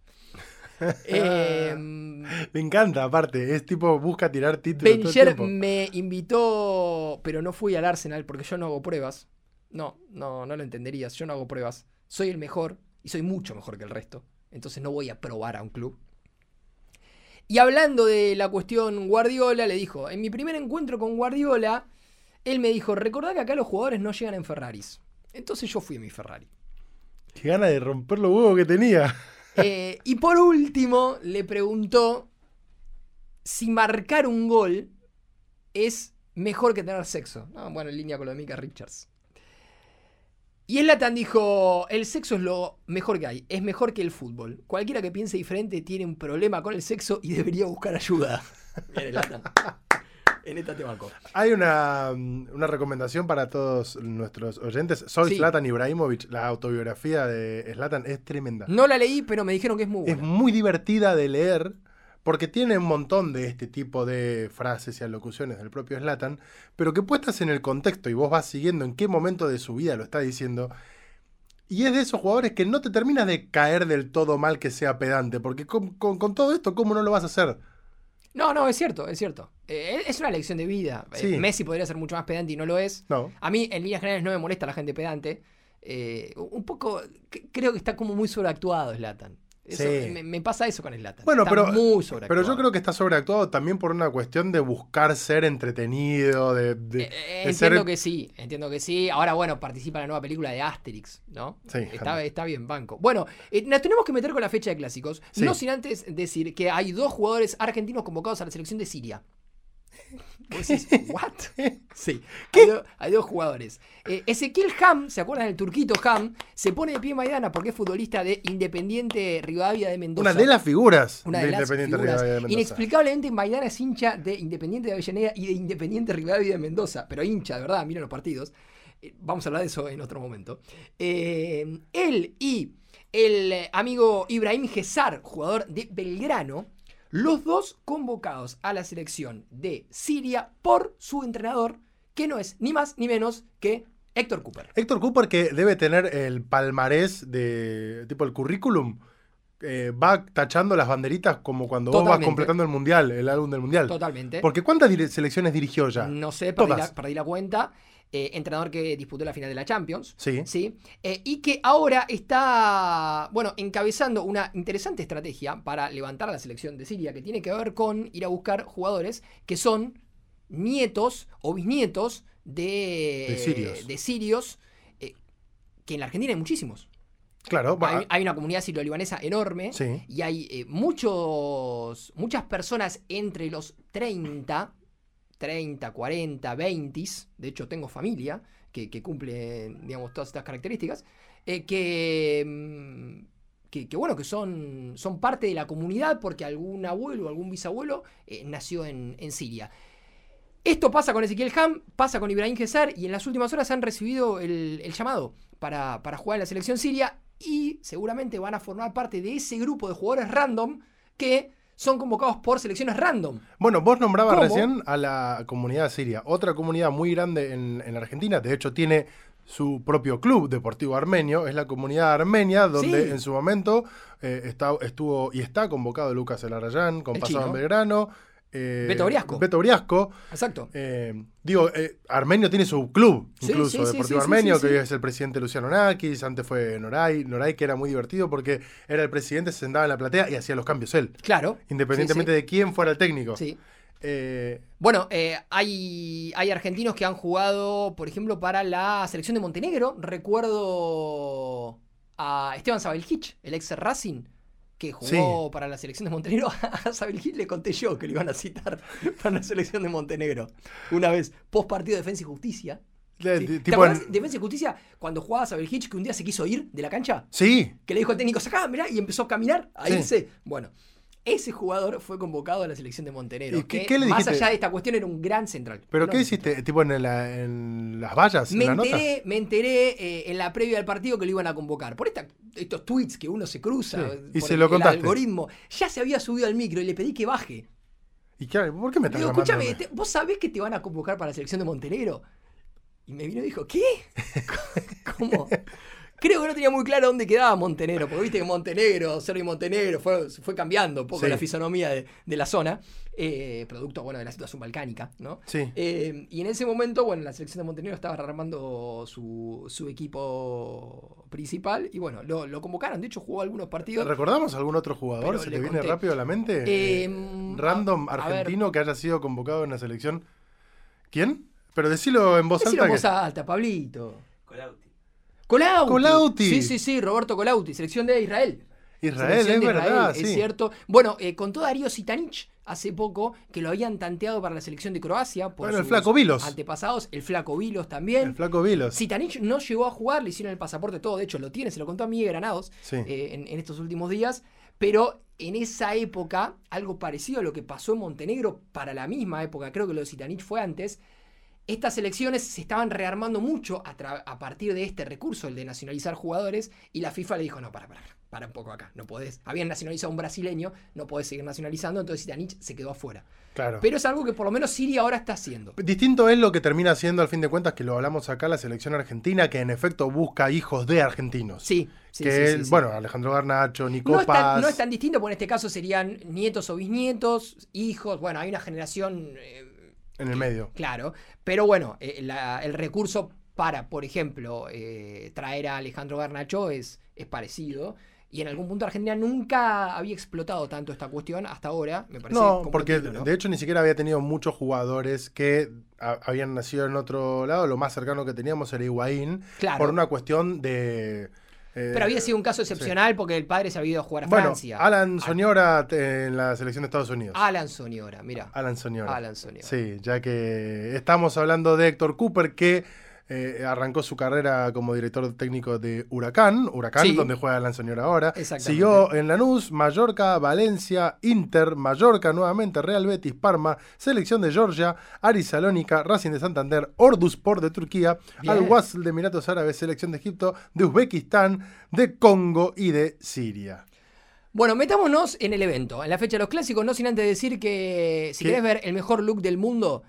<laughs> Eh, Me encanta, aparte. Es tipo, busca tirar títulos Bencher me invitó, pero no fui al Arsenal porque yo no hago pruebas. No, no, no lo entenderías. Yo no hago pruebas. Soy el mejor y soy mucho mejor que el resto. Entonces no voy a probar a un club. Y hablando de la cuestión Guardiola, le dijo, en mi primer encuentro con Guardiola, él me dijo, recordá que acá los jugadores no llegan en Ferraris. Entonces yo fui a mi Ferrari. Qué gana de romper los huevos que tenía. Eh, y por último, le preguntó si marcar un gol es mejor que tener sexo. Ah, bueno, en línea con lo de Mika Richards. Y el Latan dijo, el sexo es lo mejor que hay, es mejor que el fútbol. Cualquiera que piense diferente tiene un problema con el sexo y debería buscar ayuda. <laughs> Bien, el Latan. En esta te banco. Hay una, mm, una recomendación para todos nuestros oyentes. Soy Sí. Zlatan Ibrahimovic. La autobiografía de Zlatan es tremenda. No la leí, pero me dijeron que es muy Es buena. muy divertida de leer porque tiene un montón de este tipo de frases y alocuciones del propio Zlatan, pero que puestas en el contexto y vos vas siguiendo en qué momento de su vida lo está diciendo. Y es de esos jugadores que no te terminas de caer del todo mal que sea pedante, porque con, con- con todo esto, ¿cómo no lo vas a hacer? No, no, es cierto, es cierto. Eh, es una lección de vida. Eh, Sí. Messi podría ser mucho más pedante y no lo es. No. A mí, en líneas generales, no me molesta la gente pedante. Eh, un poco, creo que está como muy sobreactuado Slatan. Eso, Sí. me, me pasa eso con Slatan. Bueno, Está pero, muy sobreactuado. pero yo creo que está sobreactuado también por una cuestión de buscar ser entretenido, de, de- Eh, eh, de entiendo ser- que sí, entiendo que sí. Ahora, bueno, participa en la nueva película de Asterix, ¿no? Sí, está, está bien, banco. Bueno, eh, nos tenemos que meter con la fecha de clásicos. Sí. No sin antes decir que hay dos jugadores argentinos convocados a la selección de Siria. Vos decís, ¿what? <laughs> Sí, hay, do- hay dos jugadores. Eh, Ezequiel Ham, ¿se acuerdan del turquito Ham? Se pone de pie en Maidana porque es futbolista de Independiente Rivadavia de Mendoza. una de las figuras Una de de las Independiente figuras. Rivadavia de Mendoza. Inexplicablemente Maidana es hincha de Independiente de Avellaneda y de Independiente Rivadavia de Mendoza. Pero hincha, de verdad, miren los partidos. Eh, Vamos a hablar de eso en otro momento. Eh, él y el amigo Ibrahim Gesar, jugador de Belgrano, los dos convocados a la selección de Siria por su entrenador, que no es ni más ni menos que Héctor Cooper. Héctor Cooper que debe tener el palmarés de tipo el currículum. eh, va tachando las banderitas como cuando vos vas completando el mundial, el álbum del mundial. Totalmente. Porque ¿cuántas selecciones dirigió ya? No sé, perdí Todas. la, perdí la cuenta. Eh, entrenador que disputó la final de la Champions. Sí. ¿sí? Eh, y que ahora está, bueno, encabezando una interesante estrategia para levantar a la selección de Siria, que tiene que ver con ir a buscar jugadores que son nietos o bisnietos de, De sirios. de sirios, eh, que en la Argentina hay muchísimos. Claro, va- Hay, hay una comunidad sirio-libanesa enorme Sí. y hay eh, muchos, muchas personas entre los 30, 30, 40, 20, de hecho tengo familia que, cumple, digamos, todas estas características, eh, que, mm, que, que, bueno, que son, son parte de la comunidad porque algún abuelo algún bisabuelo eh, nació en, en Siria. Esto pasa con Ezequiel Ham, pasa con Ibrahim Gesar y en las últimas horas han recibido el, el llamado para, para jugar en la selección siria y seguramente van a formar parte de ese grupo de jugadores random que son convocados por selecciones random. Bueno, vos nombrabas ¿Cómo? recién a la comunidad siria, otra comunidad muy grande en, en Argentina, de hecho tiene su propio club deportivo armenio, es la comunidad armenia, donde Sí. en su momento eh, está- estuvo y está convocado Lucas Elarrayán, con El en. Belgrano. Eh, Beto Briasco. Beto Briasco. Exacto. Eh, digo, eh, Armenio tiene su club, incluso, sí, sí, Deportivo sí, Armenio, que hoy es el presidente Luciano Nakis, antes fue Noray, Noray que era muy divertido porque era el presidente, se sentaba en la platea y hacía los cambios él, Claro. independientemente de quién fuera el técnico. sí. Eh, Bueno, hay, hay argentinos que han jugado, por ejemplo, para la selección de Montenegro. Recuerdo a Esteban Sabelhich, el ex Racing, que jugó para la selección de Montenegro. <laughs> A Sabelhich le conté yo que lo iban a citar <laughs> para la selección de Montenegro. Una vez, post partido de Defensa y Justicia. ¿Te tipo acuerdas en- de Defensa y Justicia cuando jugaba Sabelhich que un día se quiso ir de la cancha? sí, Que le dijo al técnico, sacá, mirá, y empezó a caminar, a Sí. irse. Bueno, ese jugador fue convocado a la selección de Montenegro. ¿Y qué- que, qué le más allá de esta cuestión, era un gran central. pero ¿qué hiciste? ¿Tipo en, la- en las vallas? me en la nota? enteré, me enteré eh, en la previa del partido que lo iban a convocar. Por esta- estos tweets que uno se cruza Sí, y por se el, lo el contaste. algoritmo. Ya se había subido al micro y le pedí que baje. ¿Y qué, por qué me estás digo, escúchame, te- ¿vos sabés que te van a convocar para la selección de Montenegro? Y me vino y dijo, ¿qué? <laughs> ¿Cómo? Creo que no tenía muy claro dónde quedaba Montenegro, porque viste que Montenegro, Serbia y Montenegro, fue, fue cambiando un poco Sí. la fisonomía de, de la zona, eh, producto bueno, de la situación balcánica, ¿no? Sí. Eh, y en ese momento, bueno, la selección de Montenegro estaba armando su, su equipo principal y bueno, lo, lo convocaron. De hecho, jugó algunos partidos. ¿Recordamos algún otro jugador? Pero ¿Se le te viene conté. rápido a la mente? Eh, Eh, random a- a ver. argentino que haya sido convocado en la selección. ¿Quién? Pero decilo en voz Decilo alta. en voz que- alta, Pablito. Colauti. Colauti. Colauti. Sí, sí, sí, Roberto Colauti, selección de Israel. Israel, Selección es de verdad, es sí. cierto. Bueno, eh, contó Darío Sitanich hace poco que lo habían tanteado para la selección de Croacia. Por Bueno, el Flaco Vilos. Antepasados, el Flaco Vilos también. El flaco Vilos. Sitanich no llegó a jugar, le hicieron el pasaporte todo, de hecho lo tiene, se lo contó a Miguel Granados Sí. eh, en, en estos últimos días, pero en esa época, algo parecido a lo que pasó en Montenegro para la misma época, creo que lo de Sitanich fue antes, estas elecciones se estaban rearmando mucho a, partir de este recurso, el de nacionalizar jugadores, y la FIFA le dijo, no, para, para, para un poco acá, no podés. Habían nacionalizado a un brasileño, no podés seguir nacionalizando, entonces Sitanich se quedó afuera. Claro. Pero es algo que por lo menos Siria ahora está haciendo. Distinto es lo que termina siendo, al fin de cuentas, que lo hablamos acá, la selección argentina, que en efecto busca hijos de argentinos. Sí, sí, que sí, bueno, Alejandro Garnacho, Nico No es, tan, Paz. no es tan distinto, porque en este caso serían nietos o bisnietos, hijos. Bueno, hay una generación, eh, en el medio. claro. Pero bueno, eh, la- el recurso para, por ejemplo, eh, traer a Alejandro Garnacho es, es parecido. Y en algún punto Argentina nunca había explotado tanto esta cuestión hasta ahora, me parece. No, porque de hecho ni siquiera había tenido muchos jugadores que a- habían nacido en otro lado. Lo más cercano que teníamos era Higuaín. Claro. Por una cuestión de. Eh, Pero había sido un caso excepcional porque el padre se había ido a jugar a Bueno, Francia. Alan Soñora te- en la selección de Estados Unidos. Alan Soñora, mira. Alan Soñora. Alan Soñora. Sí, ya que estamos hablando de Héctor Cooper, que eh, arrancó su carrera como director técnico de Huracán, Huracán, Sí. donde juega Soñora ahora. Siguió en Lanús, Mallorca, Valencia, Inter, Mallorca nuevamente, Real Betis, Parma, Selección de Georgia, Ari Salónica, Racing de Santander, Orduspor de Turquía, Bien. Al Wasl de Emiratos Árabes, Selección de Egipto, de Uzbekistán, de Congo y de Siria. Bueno, metámonos en el evento, en la fecha de los clásicos, no sin antes decir que si ¿Qué? querés ver el mejor look del mundo,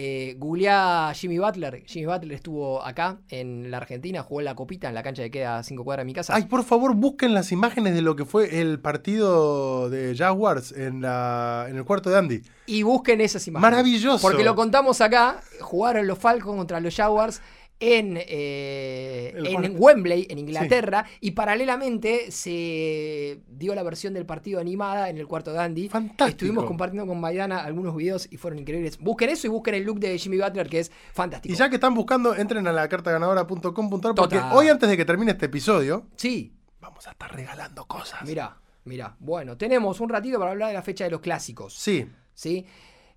eh, googleá Jimmy Butler. Jimmy Butler estuvo acá en la Argentina, jugó en la copita en la cancha que queda a 5 cuadras de mi casa. Ay, por favor, busquen las imágenes de lo que fue el partido de Jaguars en, la, en el cuarto de Andy. Y busquen esas imágenes. Maravilloso. Porque lo contamos acá, jugaron los Falcons contra los Jaguars en, eh, en. Wembley, en Inglaterra, y paralelamente se dio la versión del partido animada en el cuarto de Andy. Fantástico. Estuvimos compartiendo con Maidana algunos videos y fueron increíbles. Busquen eso y busquen el look de Jimmy Butler, que es fantástico. Y ya que están buscando, entren a la cartaganadora.com.ar porque Total. hoy antes de que termine este episodio, Sí, vamos a estar regalando cosas. Mirá, mirá. Bueno, tenemos un ratito para hablar de la fecha de los clásicos. Sí, ¿sí?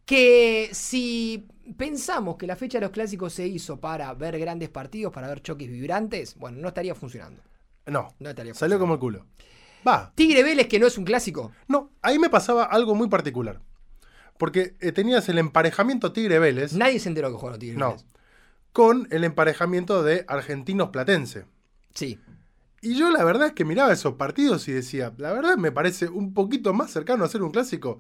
Que si pensamos que la fecha de los clásicos se hizo para ver grandes partidos, para ver choques vibrantes, bueno, no estaría funcionando. no. No estaría Salió como el culo. Va. Tigre Vélez, que no es un clásico. No, ahí me pasaba algo muy particular. Porque eh, tenías el emparejamiento Tigre-Vélez Nadie se enteró que jugaron Tigre No. Vélez. con el emparejamiento de Argentinos-Platense. Sí. Y yo la verdad es que miraba esos partidos y decía, la verdad me parece un poquito más cercano a ser un clásico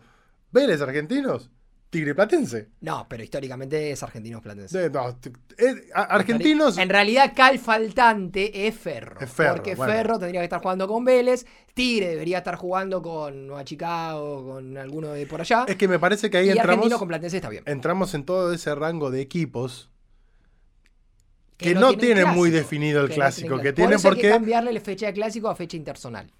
Vélez Argentinos, Tigre Platense. No, pero históricamente es argentinos platense. De- no, t- eh, a- argentinos, En realidad, el faltante es Ferro. Es Ferro, porque bueno. Ferro tendría que estar jugando con Vélez. Tigre debería estar jugando con Nueva Chicago, con alguno de por allá. es que me parece que ahí y entramos, Argentino con Platense está bien. entramos en todo ese rango de equipos Que no tienen tienen muy clásico, definido el que no clásico, tienen que tienen por eso hay que porque... cambiarle la fecha de clásico a fecha internacional.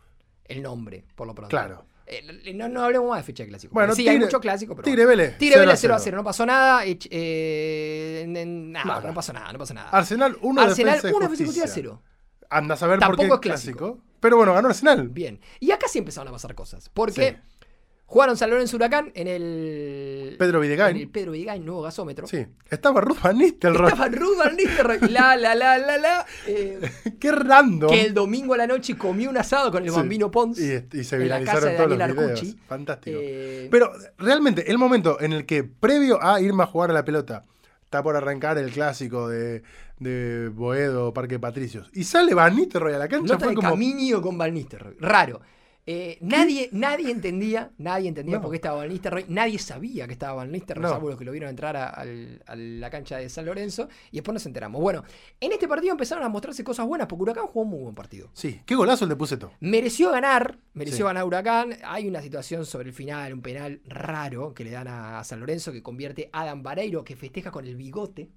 El nombre, por lo pronto. Claro. Eh, no, no hablemos más de fecha de clásico. Bueno, sí, hay Tigre- mucho clásico, pero. Tigre Vélez. Tigre Vélez 0 0 a 0, no pasó nada. eh, nada, Nada. no pasó nada, no pasó nada. Arsenal 1 Arsenal, defensa y una defensa y justicia. justicia 0. Anda a saber Tampoco por qué es clásico. clásico. Pero bueno, ganó Arsenal. Bien. Y acá sí empezaron a pasar cosas. Porque Sí. Jugaron San Lorenzo Huracán en el. Pedro Videgain. En el Pedro Videgain, nuevo gasómetro. Sí. Estaba Ruth Van Nistelrooy. Estaba Ruth Van Nistelrooy, <laughs> la, la, la, la, la. eh, Qué random. que el domingo a la noche comió un asado con el Sí. bambino Pons. Y, y se en la casa viralizaron de todos los videos. Arcucci. Fantástico. Eh, Pero realmente, el momento en el que, previo a irme a jugar a la pelota, está por arrancar el clásico de, de Boedo, Parque Patricios, y sale Van Nistelrooy a la cancha, Nota fue de como. Caminio con Van Nistelrooy. Raro. Eh, nadie, nadie entendía, nadie entendía No. por qué estaba Van Nistelrooy, nadie sabía que estaba Van Nistelrooy, No. salvo los que lo vieron entrar a, a la cancha de San Lorenzo, y después nos enteramos. Bueno, en este partido empezaron a mostrarse cosas buenas, porque Huracán jugó un muy buen partido. Sí, qué golazo el de Puceto. Mereció ganar, mereció Sí. ganar Huracán. Hay una situación sobre el final, un penal raro que le dan a, a San Lorenzo que convierte a Adam Vareiro, que festeja con el bigote.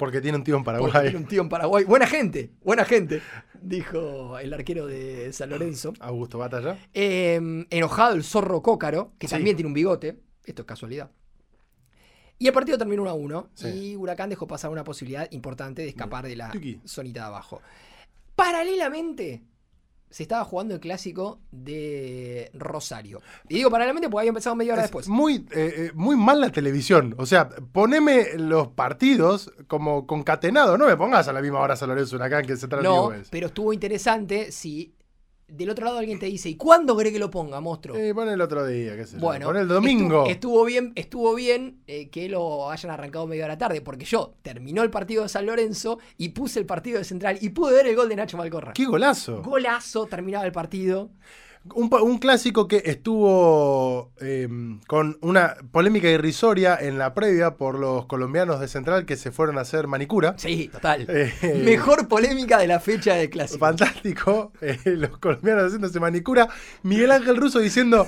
Porque tiene un tío en Porque Paraguay. tiene un tío en Paraguay. Buena gente, buena gente, dijo el arquero de San Lorenzo. Augusto Batalla. Eh, enojado el zorro Cócaro, que Sí. también tiene un bigote. Esto es casualidad. Y el partido terminó 1 a 1. Sí. Y Huracán dejó pasar una posibilidad importante de escapar de la zonita de abajo. Paralelamente, se estaba jugando el clásico de Rosario. Y digo paralelamente porque había empezado media hora Es después. muy, eh, eh, muy mal la televisión. O sea, poneme los partidos como concatenados. No me pongas a la misma hora San Lorenzo Huracán que Central No, pero estuvo interesante si del otro lado alguien te dice, ¿y cuándo cree que lo ponga, monstruo? Eh, pon el otro día, qué sé yo. Bueno, Pon el domingo. Estuvo, estuvo bien, estuvo bien eh, que lo hayan arrancado media hora tarde, porque yo terminó el partido de San Lorenzo y puse el partido de Central y pude ver el gol de Nacho Malcorra. ¡Qué golazo! Golazo, terminaba el partido. Un, un clásico que estuvo eh, con una polémica irrisoria en la previa por los colombianos de Central que se fueron a hacer manicura. Sí, total. Eh, Mejor polémica de la fecha de clásico. Fantástico, eh, los colombianos haciéndose manicura. Miguel Ángel Russo diciendo: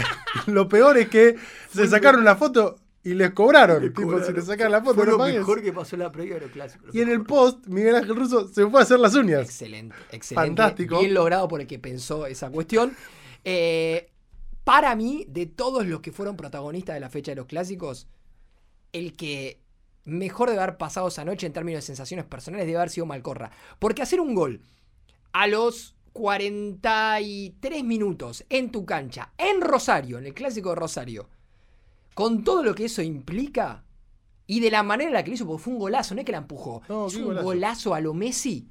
<laughs> Lo peor es que se sacaron una foto y les cobraron. tipo, si te sacan la foto, Fue no lo pagues. mejor que pasó la previa de los clásicos. Y en el post, Miguel Ángel Russo se fue a hacer las uñas. Excelente, excelente. Fantástico. Bien logrado por el que pensó esa cuestión. Eh, para mí, de todos los que fueron protagonistas de la fecha de los clásicos, el que mejor debe haber pasado esa noche en términos de sensaciones personales debe haber sido Malcorra. Porque hacer un gol a los 43 minutos en tu cancha, en Rosario, en el clásico de Rosario, con todo lo que eso implica y de la manera en la que lo hizo, porque fue un golazo, no es que la empujó, No, es un golazo. golazo a lo Messi.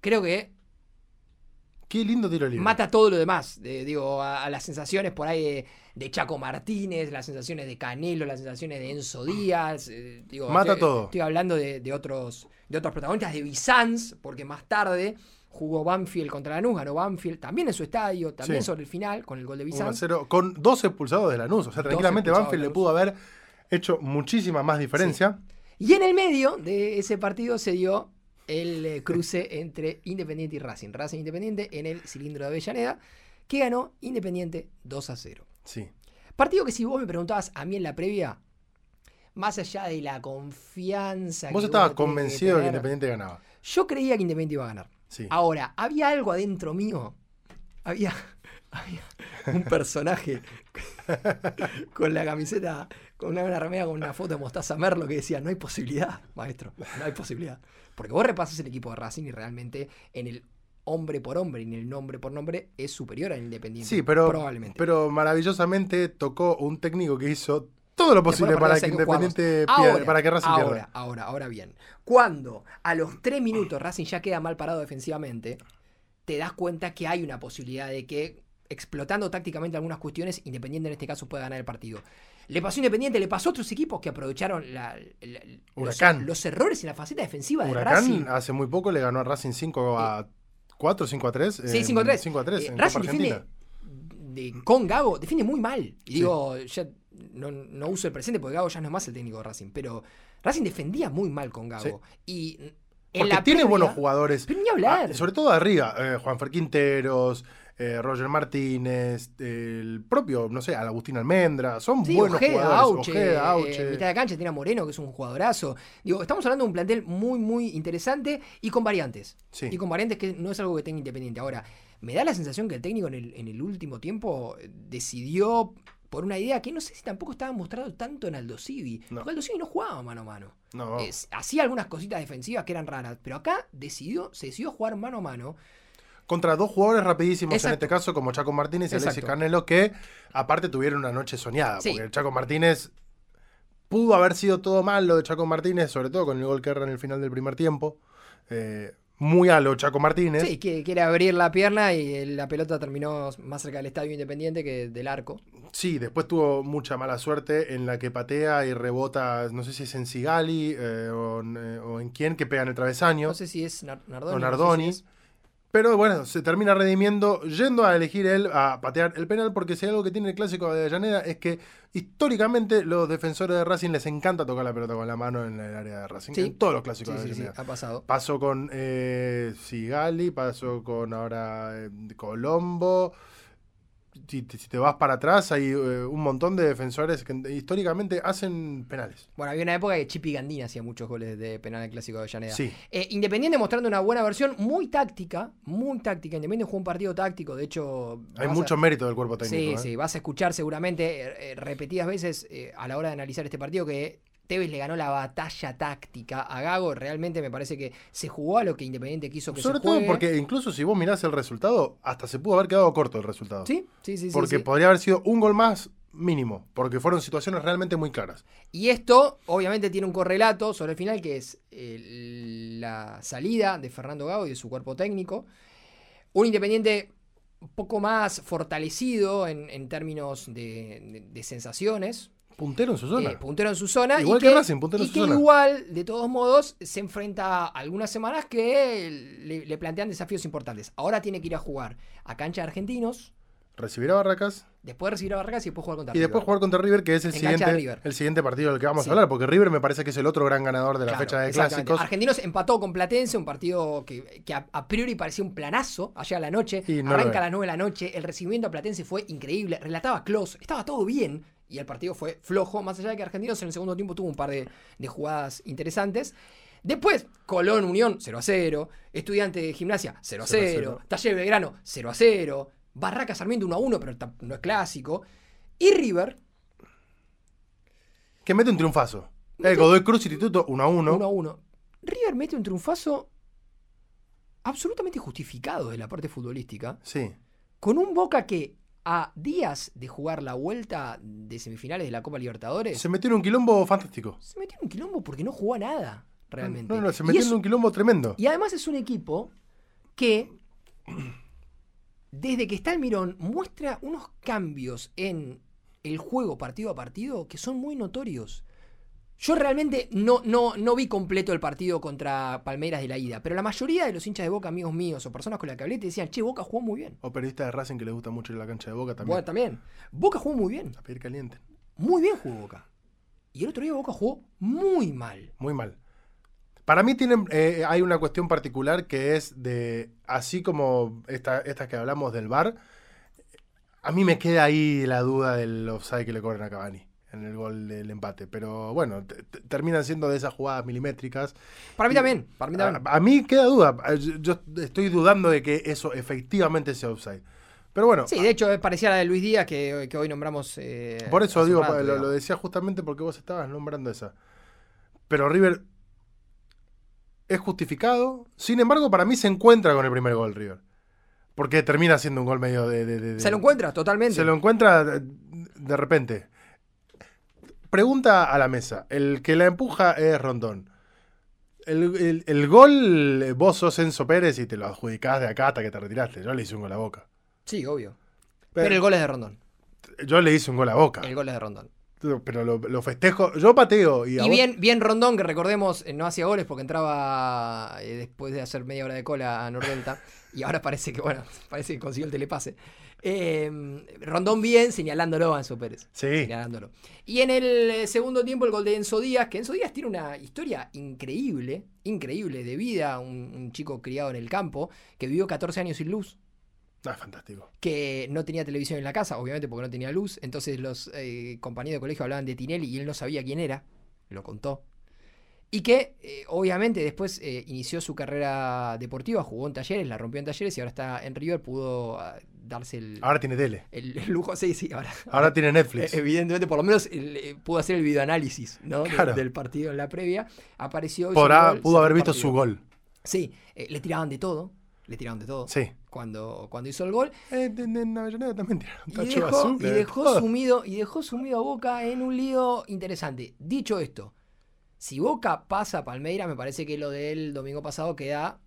Creo que Qué lindo tiro libre. mata todo lo demás. De- digo, a, a las sensaciones por ahí de, de Chaco Martínez, las sensaciones de Canelo, las sensaciones de Enzo Díaz. eh, digo, Mata estoy, todo. Estoy hablando de, de otros, de otros protagonistas, de Bizanz, porque más tarde jugó Banfield contra Lanús, ganó Banfield, también en su estadio, también Sí. sobre el final, con el gol de 1 a Bizanz. 0, con dos expulsados de Lanús. O sea, tranquilamente Banfield le pudo haber hecho muchísima más diferencia. Y en el medio de ese partido se dio el eh, cruce <laughs> entre Independiente y Racing. Racing Independiente en el cilindro de Avellaneda, que ganó Independiente 2 a 0. Sí. Partido que si vos me preguntabas a mí en la previa, más allá de la confianza... Vos que estabas tiene convencido de que Independiente ganaba. Yo creía que Independiente iba a ganar. Sí. Ahora, había algo adentro mío. Había, <laughs> había un personaje <laughs> con la camiseta, con una, una remera con una foto de Mostaza Merlo que decía, no hay posibilidad, maestro, no hay posibilidad. Porque vos repasas el equipo de Racing y realmente en el hombre por hombre, ni el nombre por nombre es superior al Independiente. Sí, pero, probablemente. pero maravillosamente tocó un técnico que hizo todo lo posible para que Independiente jugarlos. pierda, Ahora, para que Racing ahora, pierda. Ahora, ahora bien. Cuando a los tres minutos Racing ya queda mal parado defensivamente, te das cuenta que hay una posibilidad de que, explotando tácticamente algunas cuestiones, Independiente en este caso pueda ganar el partido. Le pasó Independiente, le pasó a otros equipos que aprovecharon la- la- los, errores en la faceta defensiva de Huracán Racing. hace muy poco le ganó a Racing 5 a 4, 5 a 3. Sí, 5 a 3. 5 a 3 Eh, en Racing Copa defiende de- con Gago, defiende muy mal. Y digo, ya no, no uso el presente porque Gago ya no es más el técnico de Racing, pero Racing defendía muy mal con Gago. Y en Porque la tiene previa- buenos jugadores. Pero ni hablar. Ah, sobre todo arriba. eh, Juanfer Quinteros, eh, Roger Martínez, el propio, no sé, Agustín Almendra. Son Sí, buenos Ojeda, jugadores. Auche, Ojeda, eh, Auche. en mitad de cancha tiene a Moreno, que es un jugadorazo. Digo, estamos hablando de un plantel muy, muy interesante y con variantes. Sí. Y con variantes que no es algo que tenga Independiente. Ahora, me da la sensación que el técnico en el, en el último tiempo eh, decidió por una idea que no sé si tampoco estaba mostrado tanto en Aldo Civi. No. Porque Aldo Civi no jugaba mano a mano. No. Hacía algunas cositas defensivas que eran raras, pero acá decidió, se decidió jugar mano a mano. Contra dos jugadores rapidísimos en este caso, como Chaco Martínez y Alexis Exacto. Canelo, que aparte tuvieron una noche soñada. Sí. Porque el Chaco Martínez pudo haber sido todo mal lo de Chaco Martínez, sobre todo con el gol que erra en el final del primer tiempo. Eh, muy a lo Chaco Martínez. Sí, que quiere abrir la pierna y la pelota terminó más cerca del estadio Independiente que del arco. Sí, después tuvo mucha mala suerte en la que patea y rebota, no sé si es en Sigali eh, o, en, eh, o en quién, que pega en el travesaño. No sé si es Nar- Nardoni. o no sé Nardoni. si es- Pero bueno, se termina redimiendo yendo a elegir él a patear el penal, porque si hay algo que tiene el clásico de Avellaneda es que históricamente los defensores de Racing les encanta tocar la pelota con la mano en el área de Racing. Sí. En todos los clásicos Sí, de sí, sí, Avellaneda. ha pasado. Pasó con eh, Sigali, pasó con ahora eh, Colombo. Si te, si te vas para atrás, hay eh, un montón de defensores que históricamente hacen penales. Bueno, había una época que Chipi Gandini hacía muchos goles de penal en el clásico de Avellaneda. Sí. Eh, Independiente mostrando una buena versión, muy táctica, muy táctica. Independiente jugó un partido táctico, de hecho... Hay vas a- mucho mérito del cuerpo técnico. Sí, ¿eh? sí, vas a escuchar seguramente repetidas veces a la hora de analizar este partido que Tevez le ganó la batalla táctica a Gago. Realmente me parece que se jugó a lo que Independiente quiso que Sobre se todo juegue. porque incluso si vos mirás el resultado, hasta se pudo haber quedado corto el resultado. Sí, sí, sí. sí, porque sí. podría haber sido un gol más mínimo, porque fueron situaciones realmente muy claras. Y esto, obviamente, tiene un correlato sobre el final, que es eh, la salida de Fernando Gago y de su cuerpo técnico. Un Independiente un poco más fortalecido en, en términos de, de- de sensaciones. Puntero en su zona. eh, puntero en su zona. Igual y que Racing, puntero y en su que zona. igual, de todos modos, se enfrenta a algunas semanas que le, le plantean desafíos importantes. Ahora tiene que ir a jugar a cancha de argentinos, Recibir a Barracas después recibir a Barracas y después jugar contra y después River. jugar contra River, que es el En siguiente, el siguiente partido del que vamos Sí. a hablar, porque River me parece que es el otro gran ganador de la Claro, fecha de clásicos. Argentinos empató con Platense, un partido que, que a, a priori parecía un planazo allá a la noche. Y no Arranca a las 9 de la noche, el recibimiento a Platense fue increíble, relataba Klos, estaba todo bien y el partido fue flojo, más allá de que Argentinos en el segundo tiempo tuvo un par de, de jugadas interesantes. Después, Colón Unión 0 a 0, Estudiante de Gimnasia 0 a 0 a 0, 0. Taller Belgrano 0 a 0, Barraca Sarmiento 1 a 1, pero no es clásico. Y River Que mete un triunfazo. El Godoy Cruz Instituto 1 a 1. 1 a 1. River mete un triunfazo absolutamente justificado de la parte futbolística, Sí. con un Boca que a días de jugar la vuelta de semifinales de la Copa Libertadores Se metió en un quilombo fantástico. se metió en un quilombo porque no jugó a nada, realmente. No, no, se metió en un quilombo tremendo. y además es un equipo que, <clears throat> desde que está el Mirón, muestra unos cambios en el juego partido a partido que son muy notorios. Yo realmente no, no, no vi completo el partido contra Palmeiras de la ida, pero la mayoría de los hinchas de Boca, amigos míos o personas con las que hablé, te decían, che, Boca jugó muy bien. O periodistas de Racing que les gusta mucho ir a la cancha de Boca también. Bueno, también. Boca jugó muy bien. A pedir caliente. Muy bien jugó Boca. Y el otro día Boca jugó muy mal. Muy mal. Para mí tienen, eh, hay una cuestión particular que es de, así como esta, estas que hablamos del VAR, a mí me queda ahí la duda del offside que le cobran a Cavani en el gol del empate. Pero bueno, te- te- terminan siendo de esas jugadas milimétricas. Para mí también, para mí también. A, a mí queda duda. Yo, yo estoy dudando de que eso efectivamente sea offside. Pero bueno, Sí, de hecho es parecida a la de Luis Díaz que, que hoy nombramos. eh, Por eso digo, rato, lo, decía justamente porque vos estabas nombrando esa. Pero River es justificado. Sin embargo, para mí se encuentra con el primer gol River. Porque termina siendo un gol medio de... de- de- de- Se lo encuentra totalmente. Se lo encuentra de repente. Pregunta a la mesa. El que la empuja es Rondón. El, el- el gol, eh, vos sos Enzo Pérez y te lo adjudicás de acá hasta que te retiraste. Yo le hice un gol a boca. Sí, obvio. Pero- Pero el gol es de Rondón. Yo le hice un gol a boca. El gol es de Rondón. Pero lo, lo festejo. Yo pateo y, a Y bien, bien Rondón, que recordemos, eh, no hacía goles porque entraba eh, después de hacer media hora de cola a Nordelta. <laughs> y ahora parece que, bueno, parece que consiguió el telepase. Eh, Rondón bien, señalándolo a Enzo Pérez. Sí. Señalándolo. Y en el eh, segundo tiempo, el gol de Enzo Díaz, que Enzo Díaz tiene una historia increíble, increíble de vida, un, un chico criado en el campo, que vivió 14 años sin luz Ah, fantástico. que no tenía televisión en la casa, obviamente porque no tenía luz. Entonces los eh, compañeros de colegio hablaban de Tinelli y él no sabía quién era, lo contó. Y que eh, obviamente después eh, inició su carrera deportiva, jugó en talleres, la rompió en talleres y ahora está en River, pudo ah, darse el, Ahora tiene tele. el <laughs> lujo, sí, sí, ahora. Ahora tiene Netflix. Eh, Evidentemente, por lo menos el, eh, pudo hacer el videoanálisis ¿no? De- del partido en la previa. Apareció. Podrá- gol, pudo haber el visto partido. su gol. Sí, eh, le tiraban de todo. Le tiraban de todo. Sí. Cuando, cuando hizo el gol. Eh, en, Avellaneda también un Y dejó, azul. y dejó todo. sumido, y dejó sumido a Boca en un lío interesante. Dicho esto, si Boca pasa a Palmeiras, me parece que lo del domingo pasado queda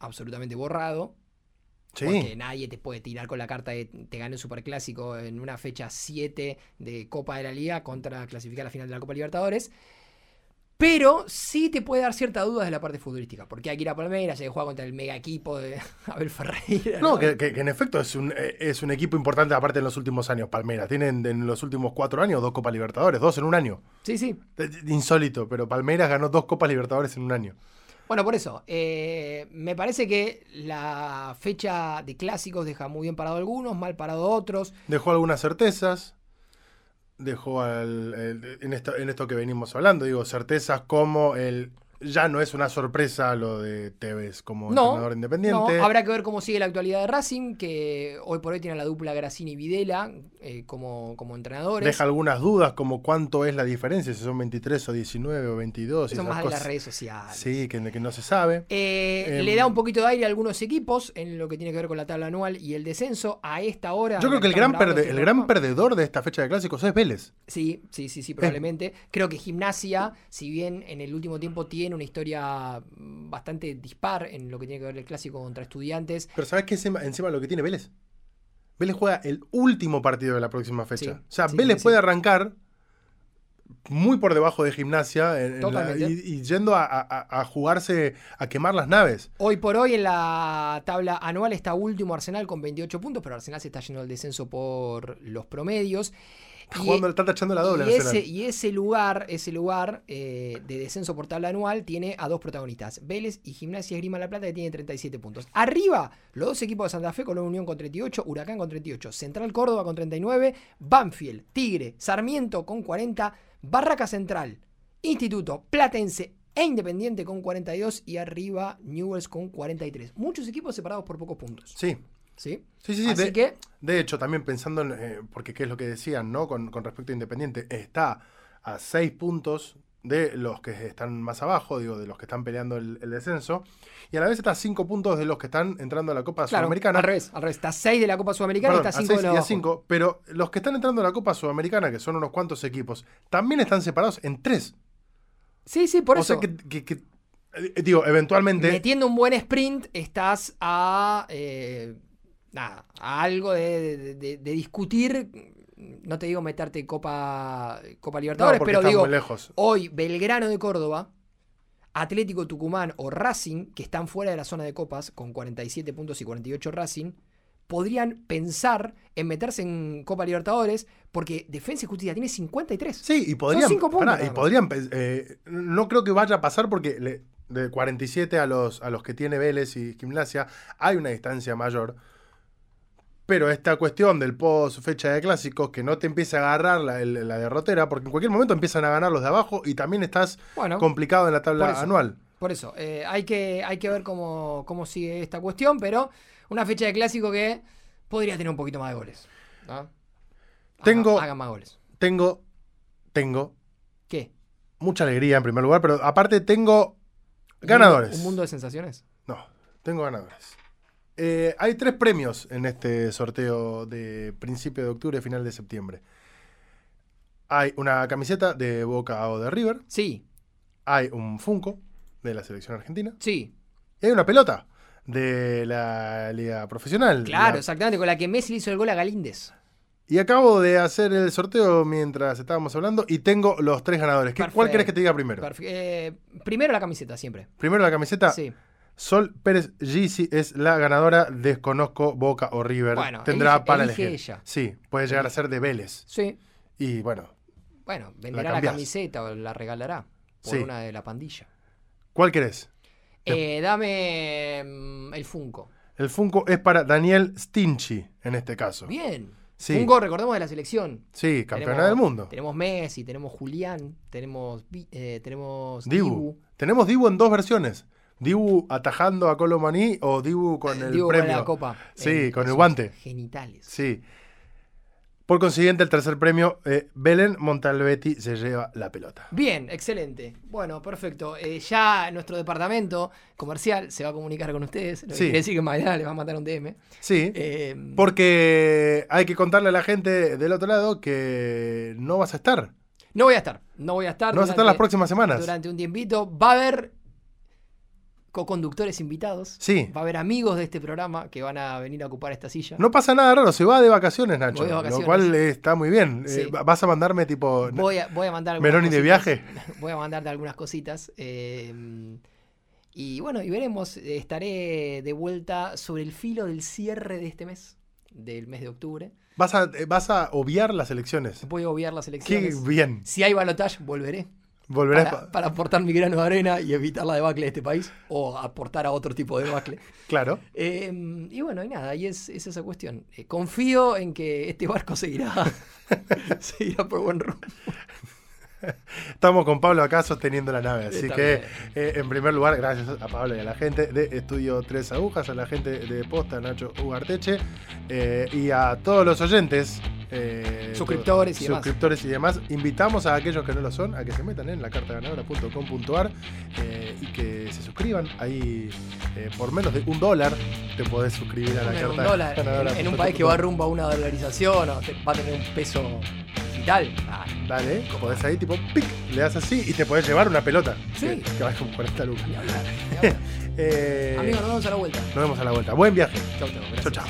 absolutamente borrado. Porque nadie te puede tirar con la carta de te gane un superclásico en una fecha 7 de Copa de la Liga contra clasificar a la final de la Copa Libertadores. Pero sí te puede dar cierta duda de la parte futbolística. Porque hay que ir a Palmeiras, hay que jugar contra el mega equipo de <laughs> Abel Ferreira. No, que, que- que en efecto es un, eh, es un equipo importante aparte en los últimos años. Palmeiras tienen en los últimos cuatro años dos Copas Libertadores, dos en un año. Sí, sí. Eh, Insólito, pero Palmeiras ganó dos Copas Libertadores en un año. Bueno, por eso, eh, me parece que la fecha de clásicos deja muy bien parado algunos, mal parado otros. Dejó algunas certezas. Dejó al- en esto que venimos hablando, digo, certezas como el. Ya no es una sorpresa lo de Tevez como No, entrenador independiente. No, habrá que ver cómo sigue la actualidad de Racing, que hoy por hoy tiene la dupla Grassini y Videla eh, como, como entrenadores. Deja algunas dudas como cuánto es la diferencia, si son 23 o 19 o 22. y Son más de las redes sociales. Sí, que, que no se sabe. Eh, Em, le da un poquito de aire a algunos equipos en lo que tiene que ver con la tabla anual y el descenso. A esta hora. Yo creo que el gran, perde- este el gran perdedor de esta fecha de clásicos es Vélez. Sí, sí, sí, sí, probablemente. Creo que Gimnasia, si bien en el último tiempo tiene una historia mm, bastante dispar en lo que tiene que ver el clásico contra estudiantes, Pero ¿sabes qué es encima, lo que tiene Vélez? Vélez juega el último partido de la próxima fecha. Sí, o sea, sí, Vélez sí, puede arrancar muy por debajo de gimnasia en- en la- Totalmente. y, y yendo a, a- a jugarse, a quemar las naves. hoy por hoy en la tabla anual está último Arsenal con 28 puntos, pero Arsenal se está yendo al descenso por los promedios. Está, Y- jugando, está tachando la doble. y, ese, y ese lugar, ese lugar eh, de descenso por tabla anual tiene a dos protagonistas, Vélez y Gimnasia Esgrima La Plata, que tiene 37 puntos. Arriba, los dos equipos de Santa Fe, Colón Unión con 38, Huracán con 38, Central Córdoba con 39, Banfield, Tigre, Sarmiento con 40, Barraca Central, Instituto, Platense e Independiente con 42 y arriba Newells con 43. Muchos equipos separados por pocos puntos. Sí, ¿sí? sí, sí. sí, Así de, que de hecho, también pensando en, eh, porque qué es lo que decían, ¿no? Con, con respecto a Independiente, está a seis puntos de los que están más abajo, digo, de los que están peleando el, el descenso, y a la vez está a cinco puntos de los que están entrando a la Copa Claro, Sudamericana. al revés, al revés. Está 6 de la Copa Sudamericana Perdón, y está a 5 de seis la y a cinco, pero los que están entrando a la Copa Sudamericana, que son unos cuantos equipos, también están separados en tres. Sí, sí, por o eso. sea que, que- que- eh, digo, eventualmente. Metiendo un buen sprint, estás a. eh, nada, algo de, de- de- de discutir. No te digo meterte Copa, Copa Libertadores, pero digo, lejos. hoy Belgrano de Córdoba, Atlético Tucumán o Racing, que están fuera de la zona de copas, con 47 puntos y 48 Racing, podrían pensar en meterse en Copa Libertadores, porque Defensa y Justicia tiene 53. Sí, y podrían. cinco puntos pará, y podrían eh, no creo que vaya a pasar porque le- de 47 a los, a los que tiene Vélez y Gimnasia hay una distancia mayor. Pero esta cuestión del post fecha de clásicos, que no te empiece a agarrar la, derrotera, porque en cualquier momento empiezan a ganar los de abajo y también estás Bueno, complicado en la por tabla eso. anual. Por eso, eh, hay, que, hay que ver cómo, cómo sigue esta cuestión, pero una fecha de clásico que podría tener un poquito más de goles. ¿no? Tengo- Hagan más goles. Tengo, tengo ¿Qué? mucha alegría en primer lugar, pero aparte tengo Ganadores. ¿Un mundo de sensaciones? No, tengo ganadores. Eh, hay tres premios en este sorteo de principio de octubre, final de septiembre. Hay una camiseta de Boca o de River. Sí, Hay un Funko de la selección argentina. sí. Y hay una pelota de la liga profesional. Claro, La- exactamente, con la que Messi hizo el gol a Galíndez. Y acabo de hacer el sorteo mientras estábamos hablando y tengo los tres ganadores. ¿Qué- ¿Cuál querés que te diga primero? Eh, primero la camiseta, siempre. Primero la camiseta. Sí. Sol Pérez Gisi es la ganadora. Desconozco Boca o River. Bueno, Tendrá elige- para elige elegir. ella. Sí, puede llegar a ser de Vélez. Sí. Y bueno, Bueno, venderá la, camiseta o la regalará por Sí. una de la pandilla. ¿cuál querés? Eh, dame mm, el Funko. El Funko es para Daniel Stinchi en este caso. Bien. Sí. Funko, recordemos de la selección. Sí, campeona del mundo. Tenemos Messi, tenemos Julián, tenemos, eh, tenemos Dibu. Dibu. Tenemos Dibu en dos versiones. Dibu atajando a Colomaní o Dibu con el Dibu premio. con la copa. Sí, en con el guante. Genitales. Sí. Por consiguiente, el tercer premio, eh, Belén Montalbetti se lleva la pelota. Bien, excelente. Bueno, perfecto. Eh, ya nuestro departamento comercial se va a comunicar con ustedes. Lo que Sí. quiere decir que mañana les va a mandar un DM. Sí. Eh, Porque hay que contarle a la gente del otro lado que no vas a estar. no voy a estar. No voy a estar. No vas a estar las próximas semanas. durante un tiempito. Va a haber co-conductores invitados. Sí. Va a haber amigos de este programa que van a venir a ocupar esta silla. No pasa nada raro, se va de vacaciones, Nacho. Voy de vacaciones. Lo cual está muy bien. Sí. Eh, vas a mandarme tipo. Voy a, voy a mandar Meloni de viaje. <laughs> Voy a mandarte algunas cositas. eh, y bueno, y veremos. Estaré de vuelta sobre el filo del cierre de este mes, del mes de octubre. Vas a, eh, vas a obviar las elecciones. Voy a obviar las Qué elecciones. bien. Si hay balotaje, volveré. Volverás. Para, para aportar mi grano de arena y evitar la debacle de este país. O aportar a otro tipo de debacle. <laughs> Claro. Eh, y bueno, y nada, y es, es esa cuestión. Eh, confío en que este barco seguirá, <laughs> seguirá por buen rumbo. Estamos con Pablo acá sosteniendo la nave. Así Está que, eh, en primer lugar, gracias a Pablo y a la gente de Estudio Tres Agujas, a la gente de Posta, Nacho Ugarteche, eh, y a todos los oyentes. Eh, Suscriptores y demás. suscriptores y demás. Invitamos a aquellos que no lo son a que se metan en la cartaganadora.com.ar eh, y que se suscriban. Ahí, eh, por menos de un dólar, te podés suscribir a la En un carta dólar, en, en un país que va rumbo a una dolarización o te- va a tener un peso vital. Ah, Dale, podés ahí, tipo, pic, le das así y te podés llevar una pelota. Sí. Que, que vale como 40 lucas. <laughs> Eh, Amigos, nos vemos a la vuelta. nos vemos a la vuelta. Buen viaje. Chau, chau. Gracias. chao.